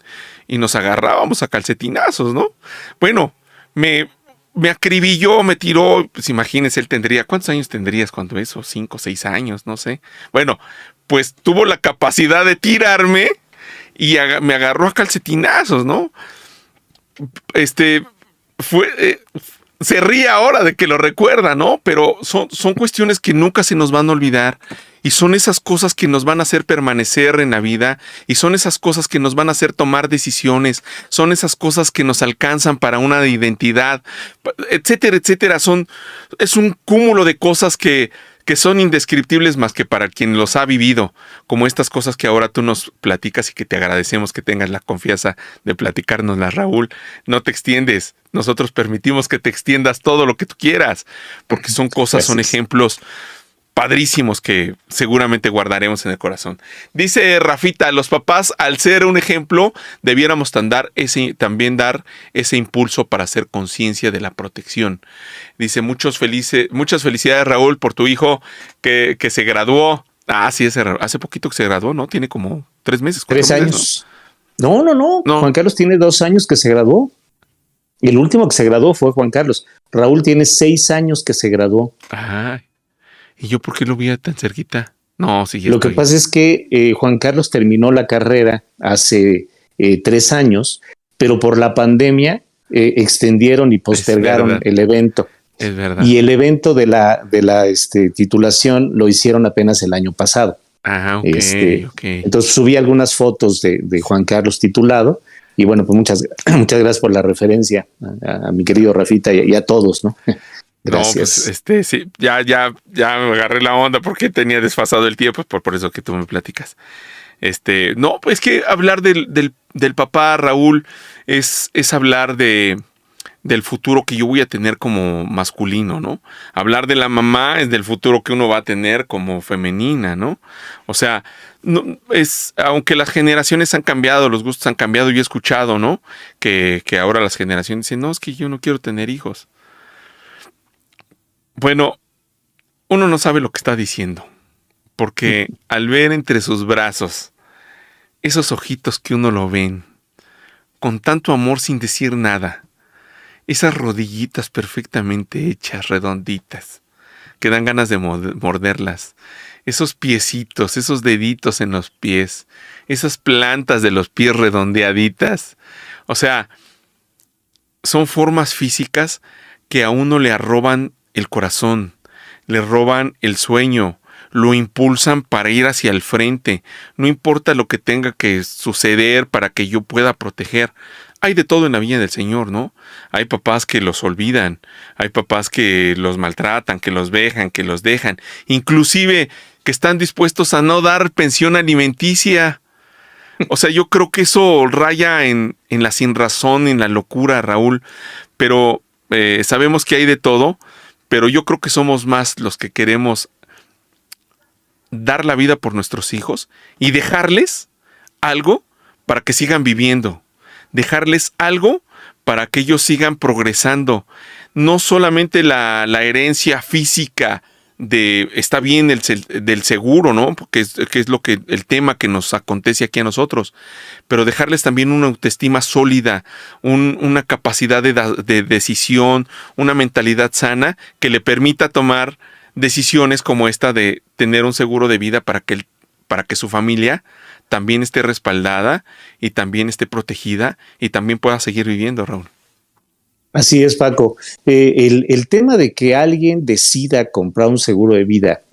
y nos agarrábamos a calcetinazos, ¿no? Bueno, me, me acribilló, me tiró, pues imagínense, él tendría, ¿cuántos años tendrías cuando eso? Cinco, seis años, no sé. Bueno, pues tuvo la capacidad de tirarme y me agarró a calcetinazos, ¿no? Este, fue, eh, se ríe ahora de que lo recuerda, ¿no? Pero son, son cuestiones que nunca se nos van a olvidar y son esas cosas que nos van a hacer permanecer en la vida y son esas cosas que nos van a hacer tomar decisiones, son esas cosas que nos alcanzan para una identidad, etcétera, etcétera. Son, es un cúmulo de cosas que que son indescriptibles más que para quien los ha vivido, como estas cosas que ahora tú nos platicas y que te agradecemos que tengas la confianza de platicárnoslas, Raúl. No te extiendes, nosotros permitimos que te extiendas todo lo que tú quieras, porque son cosas, son ejemplos padrísimos que seguramente guardaremos en el corazón. Dice Rafita, los papás, al ser un ejemplo, debiéramos ese, también dar ese impulso para hacer conciencia de la protección. Dice, muchos felices, muchas felicidades Raúl por tu hijo que, que se graduó. Ah, sí, hace, hace poquito que se graduó, ¿no? Tiene como tres meses. Tres años. ¿no? No, no, no. Juan Carlos tiene dos años que se graduó. El último que se graduó fue Juan Carlos. Raúl tiene seis años que se graduó. Ajá. ¿Y yo por qué lo vi tan cerquita? No, sí. Lo que pasa es que eh, Juan Carlos terminó la carrera hace eh, tres años, pero por la pandemia eh, extendieron y postergaron el evento. Es verdad. Y el evento de la, de la este, titulación lo hicieron apenas el año pasado. Ah, ok. Este, entonces subí algunas fotos de, Juan Carlos titulado. Y bueno, pues muchas, muchas gracias por la referencia a, mi querido Rafita y, a todos, ¿no? Gracias. No, pues este, sí, ya, ya, ya me agarré la onda porque tenía desfasado el tiempo, por, por eso que tú me platicas. Este, no, pues que hablar del, del, papá Raúl es, es hablar de, del futuro que yo voy a tener como masculino, ¿no? Hablar de la mamá es del futuro que uno va a tener como femenina, ¿no? O sea, no, es, aunque las generaciones han cambiado, los gustos han cambiado, yo he escuchado, ¿no? Que, que ahora las generaciones dicen, no, es que yo no quiero tener hijos. Bueno, uno no sabe lo que está diciendo, porque al ver entre sus brazos esos ojitos que uno lo ven, con tanto amor sin decir nada, esas rodillitas perfectamente hechas, redonditas, que dan ganas de morderlas, esos piecitos, esos deditos en los pies, esas plantas de los pies redondeaditas, o sea, son formas físicas que a uno le arroban el corazón, le roban el sueño, lo impulsan para ir hacia el frente, no importa lo que tenga que suceder para que yo pueda proteger. Hay de todo en la vida del Señor, ¿no? Hay papás que los olvidan, hay papás que los maltratan, que los dejan, que los dejan, inclusive que están dispuestos a no dar pensión alimenticia. O sea, yo creo que eso raya en, la sin razón, en la locura, Raúl. Pero eh, sabemos que hay de todo, pero yo creo que somos más los que queremos dar la vida por nuestros hijos y dejarles algo para que sigan viviendo, dejarles algo para que ellos sigan progresando. No solamente la, la herencia física, de está bien el, del seguro, ¿no? Que es, que es, lo que el tema que nos acontece aquí a nosotros, pero dejarles también una autoestima sólida, una capacidad de, de, decisión, una mentalidad sana que le permita tomar decisiones como esta de tener un seguro de vida para que, para que su familia también esté respaldada y también esté protegida y también pueda seguir viviendo, Raúl. Así es, Paco. Eh, el, tema de que alguien decida comprar un seguro de vida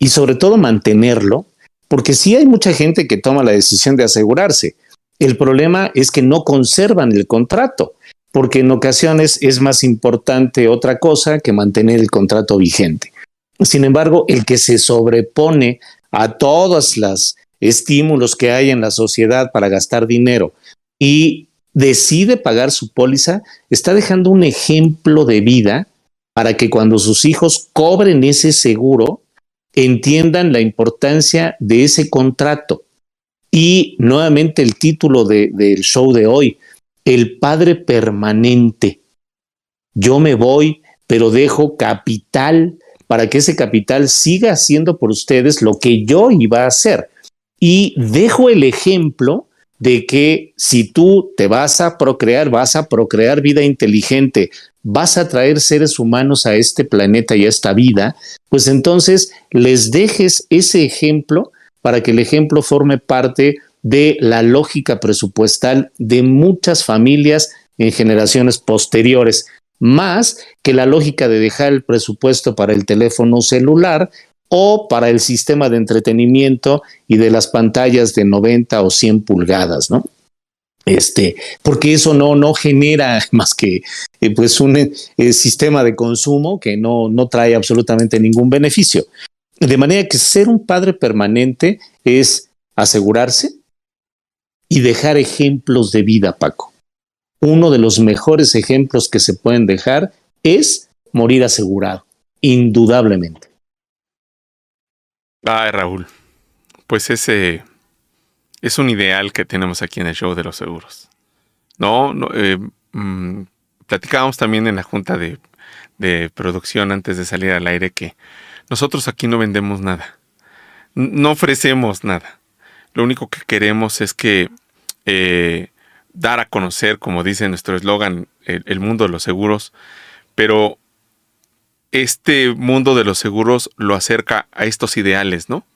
y sobre todo mantenerlo, porque sí hay mucha gente que toma la decisión de asegurarse. El problema es que no conservan el contrato, porque en ocasiones es más importante otra cosa que mantener el contrato vigente. Sin embargo, el que se sobrepone a todos los estímulos que hay en la sociedad para gastar dinero y decide pagar su póliza, está dejando un ejemplo de vida para que cuando sus hijos cobren ese seguro, entiendan la importancia de ese contrato. Y nuevamente el título del show de hoy, El Padre Permanente. Yo me voy, pero dejo capital para que ese capital siga haciendo por ustedes lo que yo iba a hacer. Y dejo el ejemplo de que si tú te vas a procrear, vas a procrear vida inteligente, vas a traer seres humanos a este planeta y a esta vida, pues entonces les dejes ese ejemplo para que el ejemplo forme parte de la lógica presupuestal de muchas familias en generaciones posteriores, más que la lógica de dejar el presupuesto para el teléfono celular o para el sistema de entretenimiento y de las pantallas de 90 o 100 pulgadas, ¿no? Este, porque eso no, no genera más que eh, pues un eh, sistema de consumo que no, no trae absolutamente ningún beneficio. De manera que ser un padre permanente es asegurarse y dejar ejemplos de vida, Paco. Uno de los mejores ejemplos que se pueden dejar es morir asegurado, indudablemente. Ay, Raúl. Pues ese es un ideal que tenemos aquí en el show de los seguros. No, no eh, mm, platicábamos también en la junta de, producción antes de salir al aire que nosotros aquí no vendemos nada. No ofrecemos nada. Lo único que queremos es que eh, dar a conocer, como dice nuestro eslogan, el, mundo de los seguros, pero este mundo de los seguros lo acerca a estos ideales, ¿no?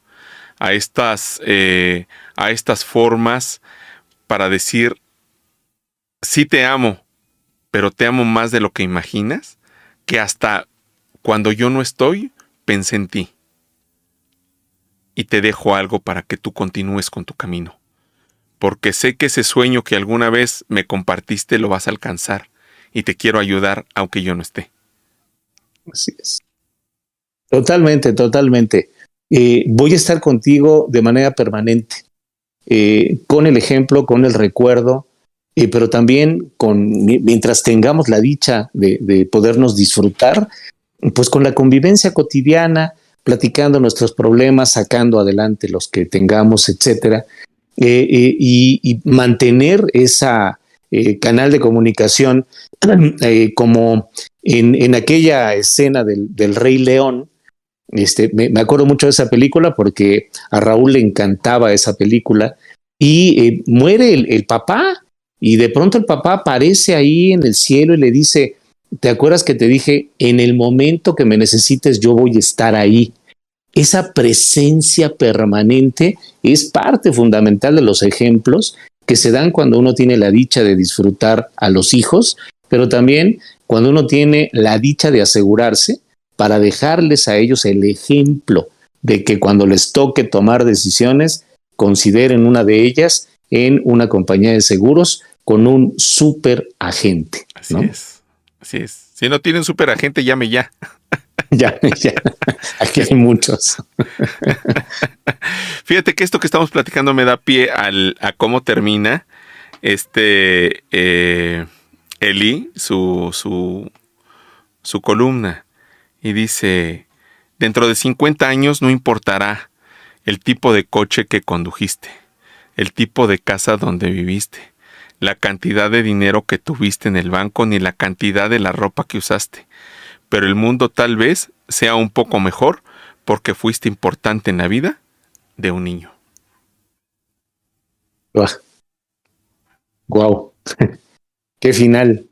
A estas, eh, a estas formas para decir, sí te amo, pero te amo más de lo que imaginas, que hasta cuando yo no estoy, pensé en ti. Y te dejo algo para que tú continúes con tu camino. Porque sé que ese sueño que alguna vez me compartiste lo vas a alcanzar y te quiero ayudar aunque yo no esté. Así es. Totalmente, totalmente. Eh, voy a estar contigo de manera permanente, eh, con el ejemplo, con el recuerdo, eh, pero también con, mientras tengamos la dicha de, podernos disfrutar, pues con la convivencia cotidiana, platicando nuestros problemas, sacando adelante los que tengamos, etcétera, y, mantener esa canal de comunicación como en, aquella escena del, Rey León, este, me, acuerdo mucho de esa película porque a Raúl le encantaba esa película y eh, muere el, papá y de pronto el papá aparece ahí en el cielo y le dice, ¿te acuerdas que te dije, en el momento que me necesites yo voy a estar ahí? Esa presencia permanente es parte fundamental de los ejemplos que se dan cuando uno tiene la dicha de disfrutar a los hijos, pero también cuando uno tiene la dicha de asegurarse para dejarles a ellos el ejemplo de que cuando les toque tomar decisiones, consideren una de ellas en una compañía de seguros con un super agente. Así es, así es. Si no tienen super agente, llame ya. ya, ya. Aquí hay muchos. Fíjate que esto que estamos platicando me da pie a cómo termina este eh, Eli, su, su, su columna. Y dice, dentro de 50 años no importará el tipo de coche que condujiste, el tipo de casa donde viviste, la cantidad de dinero que tuviste en el banco ni la cantidad de la ropa que usaste. Pero el mundo tal vez sea un poco mejor porque fuiste importante en la vida de un niño. Wow. Qué final.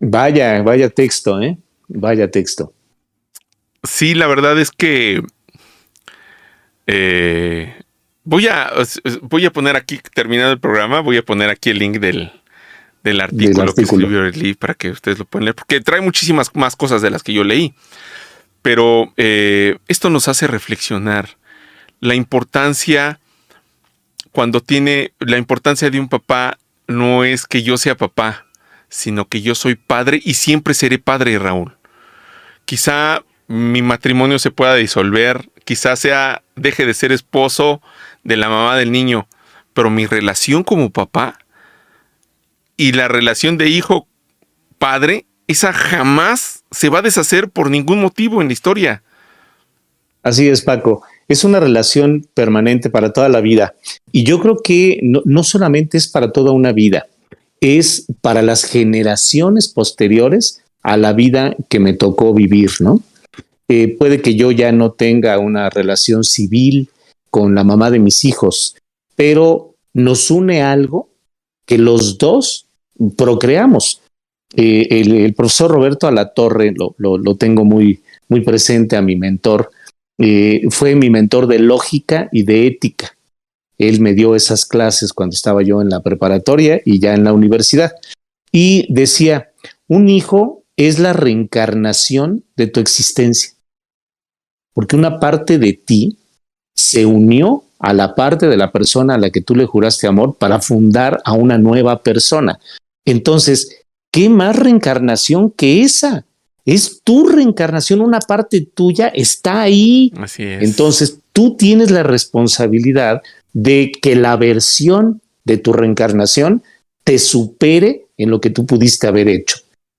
Vaya, vaya texto, ¿eh? Vaya texto. Sí, la verdad es que eh, voy a voy a poner aquí, terminado el programa, voy a poner aquí el link del, del artículo, que escribió Lee para que ustedes lo puedan leer, porque trae muchísimas más cosas de las que yo leí. Pero eh, esto nos hace reflexionar la importancia cuando tiene la importancia de un papá no es que yo sea papá, sino que yo soy padre y siempre seré padre, Raúl. Quizá mi matrimonio se pueda disolver, quizá sea deje de ser esposo de la mamá del niño, pero mi relación como papá y la relación de hijo padre, esa jamás se va a deshacer por ningún motivo en la historia. Así es, Paco. Es una relación permanente para toda la vida. Y yo creo que no, solamente es para toda una vida, es para las generaciones posteriores a la vida que me tocó vivir, ¿no? Eh, puede que yo ya no tenga una relación civil con la mamá de mis hijos, pero nos une algo que los dos procreamos. Eh, el, profesor Roberto Alatorre, lo, lo, tengo muy, muy presente a mi mentor, eh, fue mi mentor de lógica y de ética. Él me dio esas clases cuando estaba yo en la preparatoria y ya en la universidad. Y decía, un hijo es la reencarnación de tu existencia, porque una parte de ti se unió a la parte de la persona a la que tú le juraste amor para fundar a una nueva persona. Entonces, ¿qué más reencarnación que esa? Es tu reencarnación, una parte tuya está ahí. Así es. Entonces, tú tienes la responsabilidad de que la versión de tu reencarnación te supere en lo que tú pudiste haber hecho.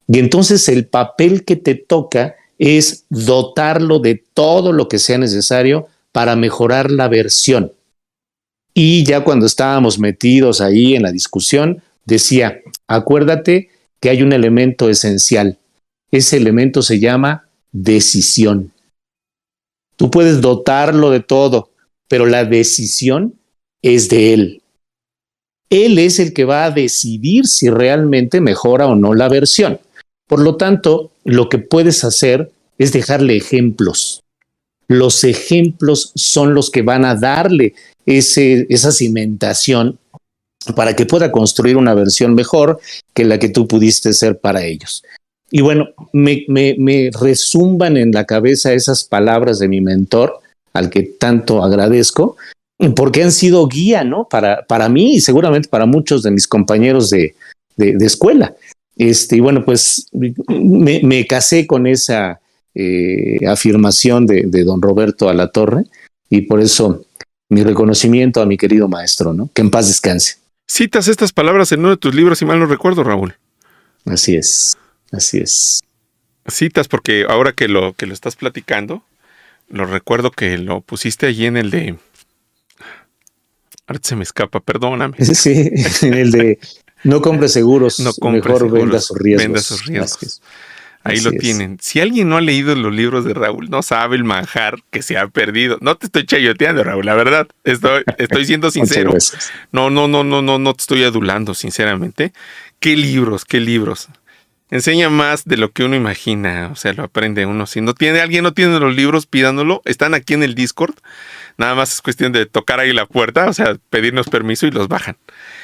Y entonces el papel que te toca es dotarlo de todo lo que sea necesario para mejorar la versión. Y ya cuando estábamos metidos ahí en la discusión, decía, acuérdate que hay un elemento esencial. Ese elemento se llama decisión. Tú puedes dotarlo de todo, pero la decisión es de él. Él es el que va a decidir si realmente mejora o no la versión. Por lo tanto, lo que puedes hacer es dejarle ejemplos. Los ejemplos son los que van a darle esa cimentación para que pueda construir una versión mejor que la que tú pudiste ser para ellos. Y bueno, me, me, me resumban en la cabeza esas palabras de mi mentor, al que tanto agradezco, porque han sido guía, ¿no? Para, para mí y seguramente para muchos de mis compañeros de, de, escuela. Este, y bueno, pues me, me casé con esa eh, afirmación de, de, don Roberto a la torre y por eso mi reconocimiento a mi querido maestro, ¿no? Que en paz descanse. Citas estas palabras en uno de tus libros, si mal no recuerdo, Raúl. Así es, así es. Citas, porque ahora que lo, que lo estás platicando, lo recuerdo que lo pusiste allí en el de. Ahora se me escapa, perdóname. Sí, en el de no compre seguros, no compre mejor venda sus riesgos. Venda sus riesgos. Ahí lo tienen. Si alguien no ha leído los libros de Raúl, no sabe el manjar que se ha perdido. No te estoy chayoteando, Raúl, la verdad. Estoy, estoy siendo sincero. no, no, no, no, no, no te estoy adulando, sinceramente. ¿Qué libros, qué libros? Enseña más de lo que uno imagina, o sea, lo aprende uno. Si no tiene, alguien no tiene los libros, pídanoslo. Están aquí en el Discord. Nada más es cuestión de tocar ahí la puerta, o sea, pedirnos permiso y los bajan.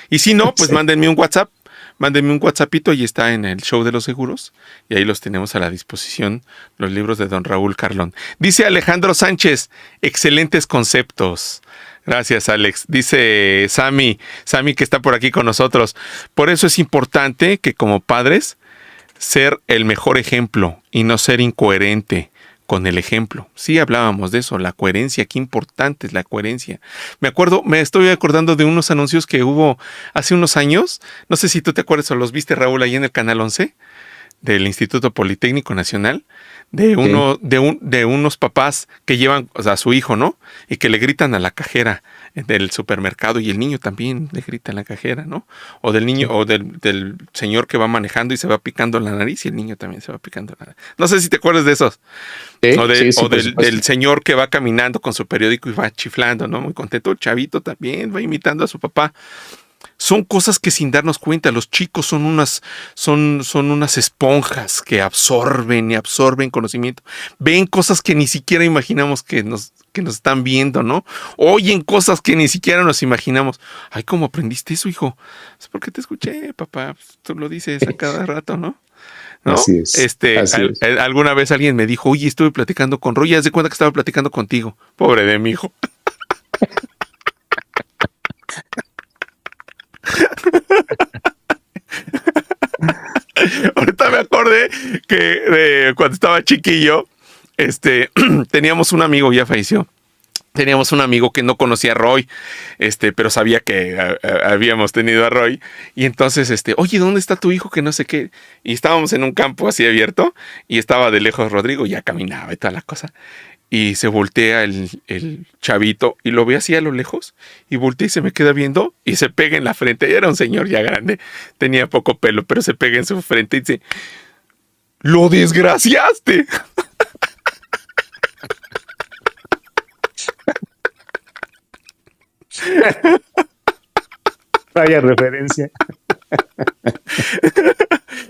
Y si no, pues mándenme un WhatsApp mándenme un WhatsAppito y está en el show de los seguros y ahí los tenemos a la disposición, los libros de don Raúl Carlón. Dice Alejandro Sánchez, excelentes conceptos. Gracias, Alex. Dice Sami, Sami que está por aquí con nosotros. Por eso es importante que como padres ser el mejor ejemplo y no ser incoherente con el ejemplo. Sí hablábamos de eso, la coherencia, qué importante es la coherencia. Me acuerdo, me estoy acordando de unos anuncios que hubo hace unos años, no sé si tú te acuerdas o los viste Raúl ahí en el Canal 11 del Instituto Politécnico Nacional, de uno, de un, de unos papás que llevan a su hijo, ¿no? Y que le gritan a la cajera del supermercado y el niño también le grita a la cajera, ¿no? O del niño, o del, señor que va manejando y se va picando la nariz y el niño también se va picando la nariz. No sé si te acuerdas de esos. o, del, señor que va caminando con su periódico y va chiflando, ¿no? Muy contento. El chavito también va imitando a su papá son cosas que sin darnos cuenta, los chicos son unas, son, son unas esponjas que absorben y absorben conocimiento. Ven cosas que ni siquiera imaginamos que nos, que nos están viendo, ¿no? Oyen cosas que ni siquiera nos imaginamos. Ay, ¿cómo aprendiste eso, hijo? Es porque te escuché, papá. Tú lo dices a cada rato, ¿no? ¿No? Así es. Este, alguna vez alguien me dijo, oye, estuve platicando con Roy, haz de cuenta que estaba platicando contigo. Pobre de mi hijo. Ahorita me acordé que cuando estaba chiquillo, este, teníamos un amigo, ya falleció. Teníamos un amigo que no conocía a Roy, este, pero sabía que habíamos tenido a Roy. Y entonces, este, oye, ¿dónde está tu hijo? Que no sé qué. Y estábamos en un campo así abierto y estaba de lejos Rodrigo, ya caminaba y toda la cosa y se voltea el, chavito y lo ve así a lo lejos y voltea y se me queda viendo y se pega en la frente. Era un señor ya grande, tenía poco pelo, pero se pega en su frente y dice, lo desgraciaste. Vaya referencia.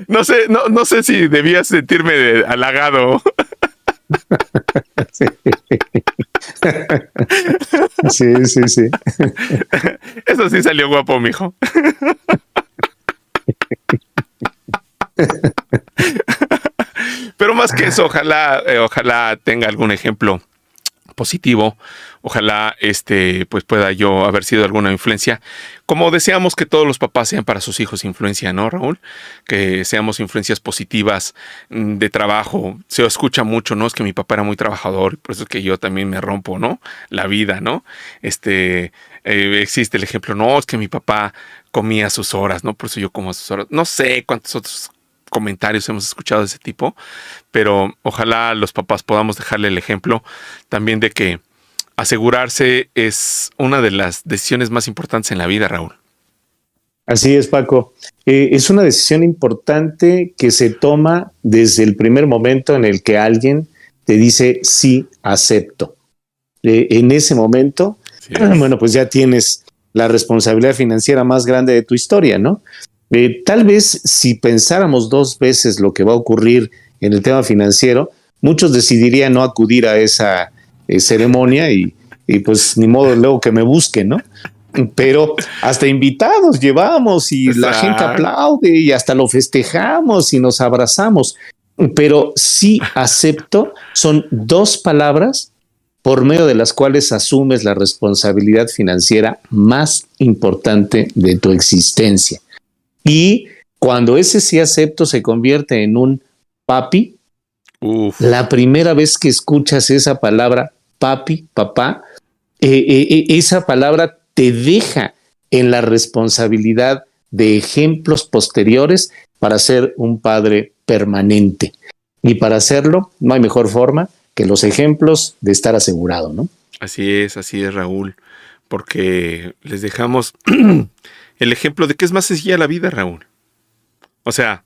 No sé, no, no sé si debía sentirme halagado Sí. sí, sí, Eso sí salió guapo, mijo. Pero más que eso, ojalá, eh, ojalá tenga algún ejemplo positivo. Ojalá este, pues pueda yo haber sido alguna influencia. Como deseamos que todos los papás sean para sus hijos influencia, ¿no, Raúl? Que seamos influencias positivas mm, de trabajo. Se escucha mucho, ¿no? Es que mi papá era muy trabajador, por eso es que yo también me rompo, ¿no? La vida, ¿no? Este, eh, existe el ejemplo, no, es que mi papá comía sus horas, ¿no? Por eso yo como a sus horas. No sé cuántos otros comentarios hemos escuchado de ese tipo, pero ojalá los papás podamos dejarle el ejemplo también de que asegurarse es una de las decisiones más importantes en la vida, Raúl. Así es, Paco. Eh, es una decisión importante que se toma desde el primer momento en el que alguien te dice sí, acepto. Eh, en ese momento, bueno, pues ya tienes la responsabilidad financiera más grande de tu historia, ¿no? Eh, tal vez si pensáramos dos veces lo que va a ocurrir en el tema financiero, muchos decidirían no acudir a esa eh, ceremonia y, pues ni modo luego que me busquen, ¿no? Pero hasta invitados llevamos y la gente aplaude y hasta lo festejamos y nos abrazamos. Pero sí acepto, son dos palabras por medio de las cuales asumes la responsabilidad financiera más importante de tu existencia. Y cuando ese sí acepto se convierte en un papi, la primera vez que escuchas esa palabra, papi, papá, eh, eh, eh, esa palabra te deja en la responsabilidad de ejemplos posteriores para ser un padre permanente. Y para hacerlo, no hay mejor forma que los ejemplos de estar asegurado, ¿no? Así es, así es, Raúl, porque les dejamos el ejemplo de que es más sencilla la vida, Raúl. O sea,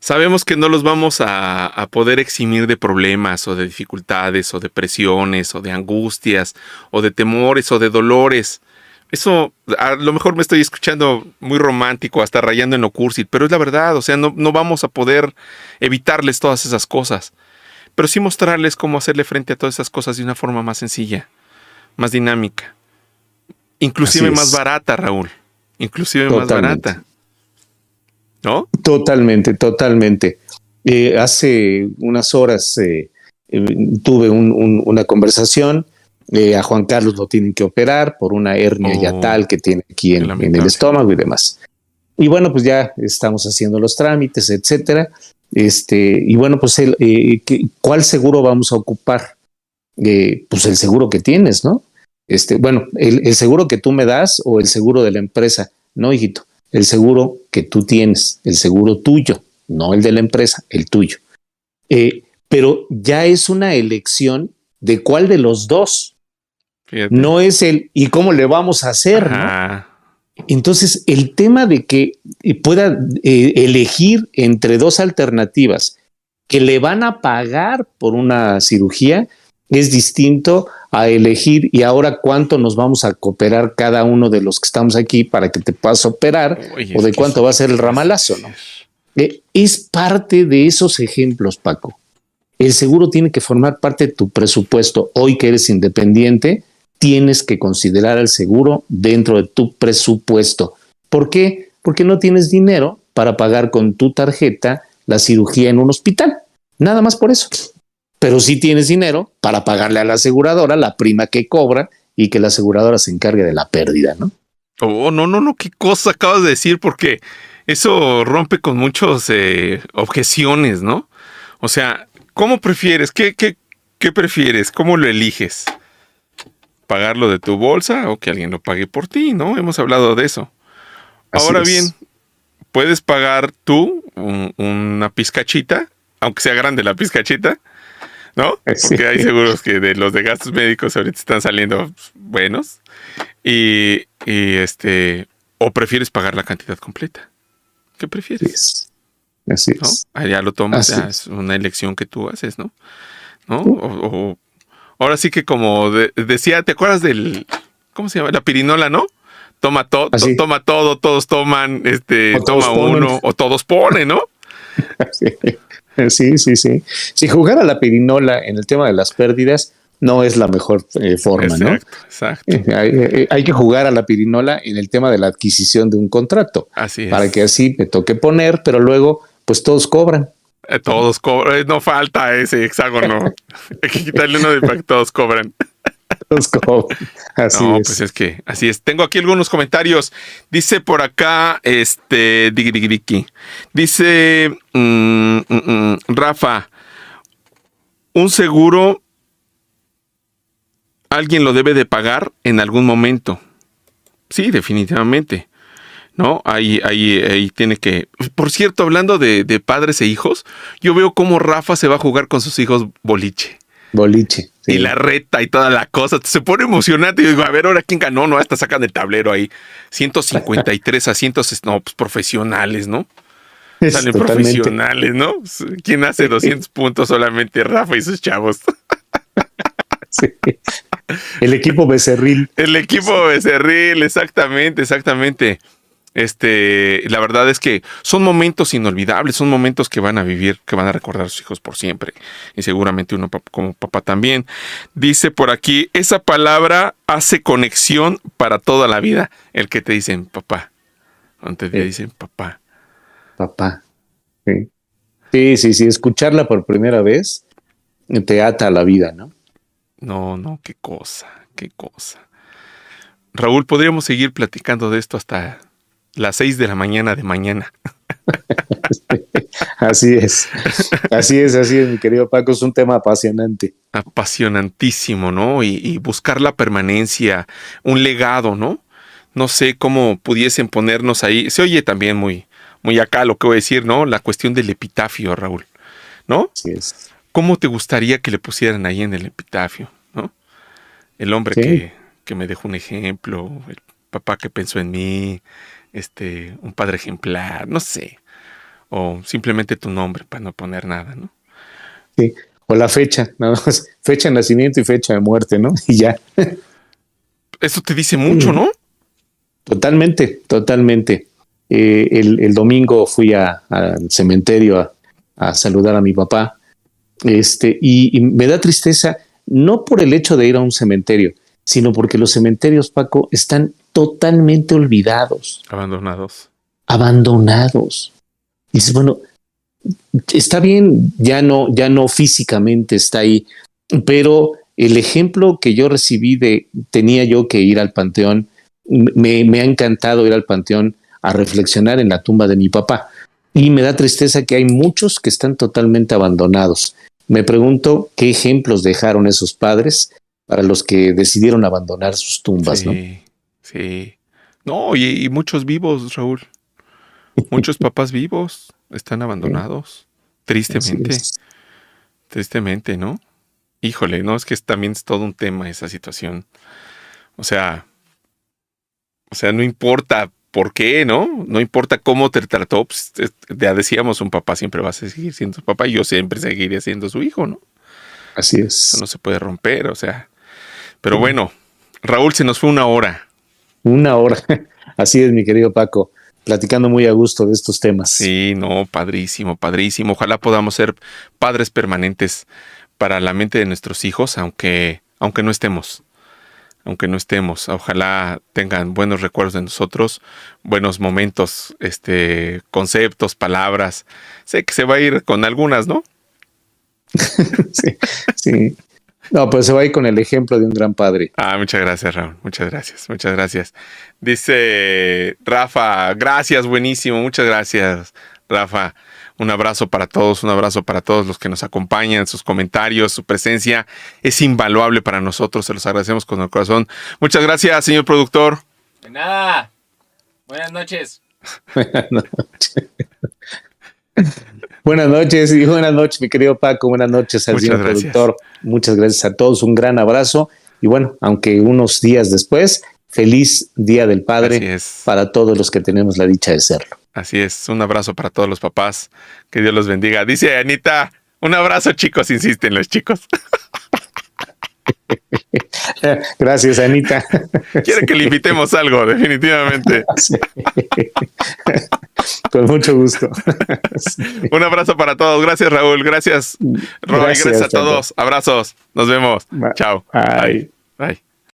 sabemos que no los vamos a, poder eximir de problemas o de dificultades o de presiones o de angustias o de temores o de dolores. Eso a lo mejor me estoy escuchando muy romántico, hasta rayando en lo cursi, pero es la verdad, o sea, no, no vamos a poder evitarles todas esas cosas, pero sí mostrarles cómo hacerle frente a todas esas cosas de una forma más sencilla, más dinámica. Inclusive más barata, Raúl. Inclusive más barata. ¿No? Totalmente, totalmente. Eh, hace unas horas eh, eh, tuve una conversación. a Juan Carlos lo tienen que operar por una hernia ya oh, tal que tiene aquí en, el estómago y demás. Y bueno, pues ya estamos haciendo los trámites, etcétera. Este, y bueno, pues el, eh, ¿cuál seguro vamos a ocupar? Eh, pues el seguro que tienes, ¿no? Este, bueno, el, seguro que tú me das o el seguro de la empresa. No, hijito, el seguro que tú tienes, el seguro tuyo, no el de la empresa, el tuyo. Eh, pero ya es una elección de cuál de los dos. No es el y cómo le vamos a hacer, ¿no? Entonces, el tema de que pueda eh, elegir entre dos alternativas que le van a pagar por una cirugía es distinto a elegir y ahora cuánto nos vamos a cooperar cada uno de los que estamos aquí para que te puedas operar o de cuánto va a ser el ramalazo, ¿no? Eh, es parte de esos ejemplos, Paco. El seguro tiene que formar parte de tu presupuesto. Hoy que eres independiente, tienes que considerar el seguro dentro de tu presupuesto. ¿Por qué? Porque no tienes dinero para pagar con tu tarjeta la cirugía en un hospital. Nada más por eso. Pero sí tienes dinero para pagarle a la aseguradora la prima que cobra y que la aseguradora se encargue de la pérdida, ¿no? Oh, no, no, no, qué cosa acabas de decir, porque eso rompe con muchas eh, objeciones, ¿no? O sea, ¿cómo prefieres? ¿Qué, qué, qué prefieres? ¿Cómo lo eliges? pagarlo de tu bolsa o que alguien lo pague por ti, ¿no? Hemos hablado de eso. Ahora bien, puedes pagar tú una pizcachita, aunque sea grande la pizcachita, ¿no? Porque hay seguros que de los de gastos médicos ahorita están saliendo buenos. Y, este, o prefieres pagar la cantidad completa. ¿Qué prefieres? Así es. Allá lo tomas, es una elección que tú haces, ¿no? ¿No? o ahora sí que como decía, ¿te acuerdas del, ¿cómo se llama? La pirinola, ¿no? Toma todo, toma todo, todos toman, este, toma uno, o todos ponen, ¿no? sí, sí, sí. Si jugar a la pirinola en el tema de las pérdidas no es la mejor eh, forma, ¿no? Exacto. Eh, eh, hay, que jugar a la pirinola en el tema de la adquisición de un contrato. Así es. Para que así me toque poner, pero luego, pues todos cobran. Eh, todos cobran, no falta ese hexágono. Hay que quitarle uno de para que todos cobran. Cobran. Así no, pues es que así es. Tengo aquí algunos comentarios. Dice por acá, este, Dice mm, mm, mm, Rafa, un seguro alguien lo debe de pagar en algún momento. Sí, definitivamente. ¿no? Ahí, ahí, ahí tiene que. Por cierto, hablando de, padres e hijos, yo veo cómo Rafa se va a jugar con sus hijos boliche. Boliche. Y la reta y toda la cosa. Se pone emocionante. Y digo, a ver, ahora quién ganó, ¿no? Hasta sacan el tablero ahí. 153 asientos, no, pues profesionales, ¿no? Salen profesionales, ¿no? ¿Quién hace 200 puntos? Solamente Rafa y sus chavos. El equipo Becerril. El equipo Becerril, exactamente, exactamente. Este, la verdad es que son momentos inolvidables, son momentos que van a vivir, que van a recordar a sus hijos por siempre. Y seguramente uno como papá también. Dice por aquí, esa palabra hace conexión para toda la vida. El que te dicen papá. Antes te dicen papá. Papá. Sí. sí, sí, sí. Escucharla por primera vez te ata a la vida, ¿no? No, no, qué cosa, qué cosa. Raúl, podríamos seguir platicando de esto hasta las seis de la mañana de mañana. así es, así es, así es, mi querido Paco, es un tema apasionante. Apasionantísimo, ¿no? Y, buscar la permanencia, un legado, ¿no? No sé cómo pudiesen ponernos ahí. Se oye también muy, muy acá lo que voy a decir, ¿no? La cuestión del epitafio, Raúl, ¿no? Así es. ¿Cómo te gustaría que le pusieran ahí en el epitafio, ¿no? El hombre que, que me dejó un ejemplo, el papá que pensó en mí, este, un padre ejemplar, no sé. O simplemente tu nombre para no poner nada, ¿no? Sí, o la fecha, nada más, fecha de nacimiento y fecha de muerte, ¿no? Y ya. Eso te dice mucho, ¿no? Totalmente, totalmente. Eh, el, domingo fui al cementerio a, saludar a mi papá. Este, y, me da tristeza, no por el hecho de ir a un cementerio, sino porque los cementerios, Paco, están totalmente olvidados. Abandonados. Abandonados. Y dices, bueno, está bien, ya no, ya no físicamente está ahí, pero el ejemplo que yo recibí de tenía yo que ir al panteón, me, me ha encantado ir al panteón a reflexionar en la tumba de mi papá. y me da tristeza que hay muchos que están totalmente abandonados. Me pregunto qué ejemplos dejaron esos padres para los que decidieron abandonar sus tumbas, ¿no? Sí. No, y, muchos vivos, Raúl. Muchos papás vivos están abandonados. Tristemente. Tristemente, ¿no? Híjole, no, es que también es todo un tema esa situación. O sea, o sea, no importa por qué, ¿no? No importa cómo te trató, pues, ya decíamos, un papá siempre va a seguir siendo su papá y yo siempre seguiré siendo su hijo, ¿no? Así es. Eso no se puede romper, o sea. Pero bueno, Raúl, se nos fue una hora. Una hora. Así es, mi querido Paco platicando muy a gusto de estos temas. Sí, no, padrísimo, padrísimo. Ojalá podamos ser padres permanentes para la mente de nuestros hijos, aunque, aunque no estemos. Aunque no estemos, ojalá tengan buenos recuerdos de nosotros, buenos momentos, este, conceptos, palabras. Sé que se va a ir con algunas, ¿no? sí, sí. No, pues se va a ir con el ejemplo de un gran padre. Ah, muchas gracias, Raúl. Muchas gracias, muchas gracias. Dice Rafa, gracias, buenísimo, muchas gracias, Rafa. Un abrazo para todos, un abrazo para todos los que nos acompañan, sus comentarios, su presencia es invaluable para nosotros, se los agradecemos con el corazón. Muchas gracias, señor productor. De nada. Buenas noches. Buenas noches. Buenas noches y buenas noches, mi querido Paco. Buenas noches al señor productor. Muchas gracias a todos. Un gran abrazo. Y bueno, aunque unos días después, feliz Día del Padre para todos los que tenemos la dicha de serlo. Así es. Un abrazo para todos los papás. Que Dios los bendiga. Dice Anita, un abrazo, chicos. Insisten los chicos. Gracias, Anita. Quiere que le invitemos algo, definitivamente. Con mucho gusto. Un abrazo para todos. Gracias, Raúl. Gracias, Gracias, a todos. Abrazos. Nos vemos. Chao. Bye. Bye.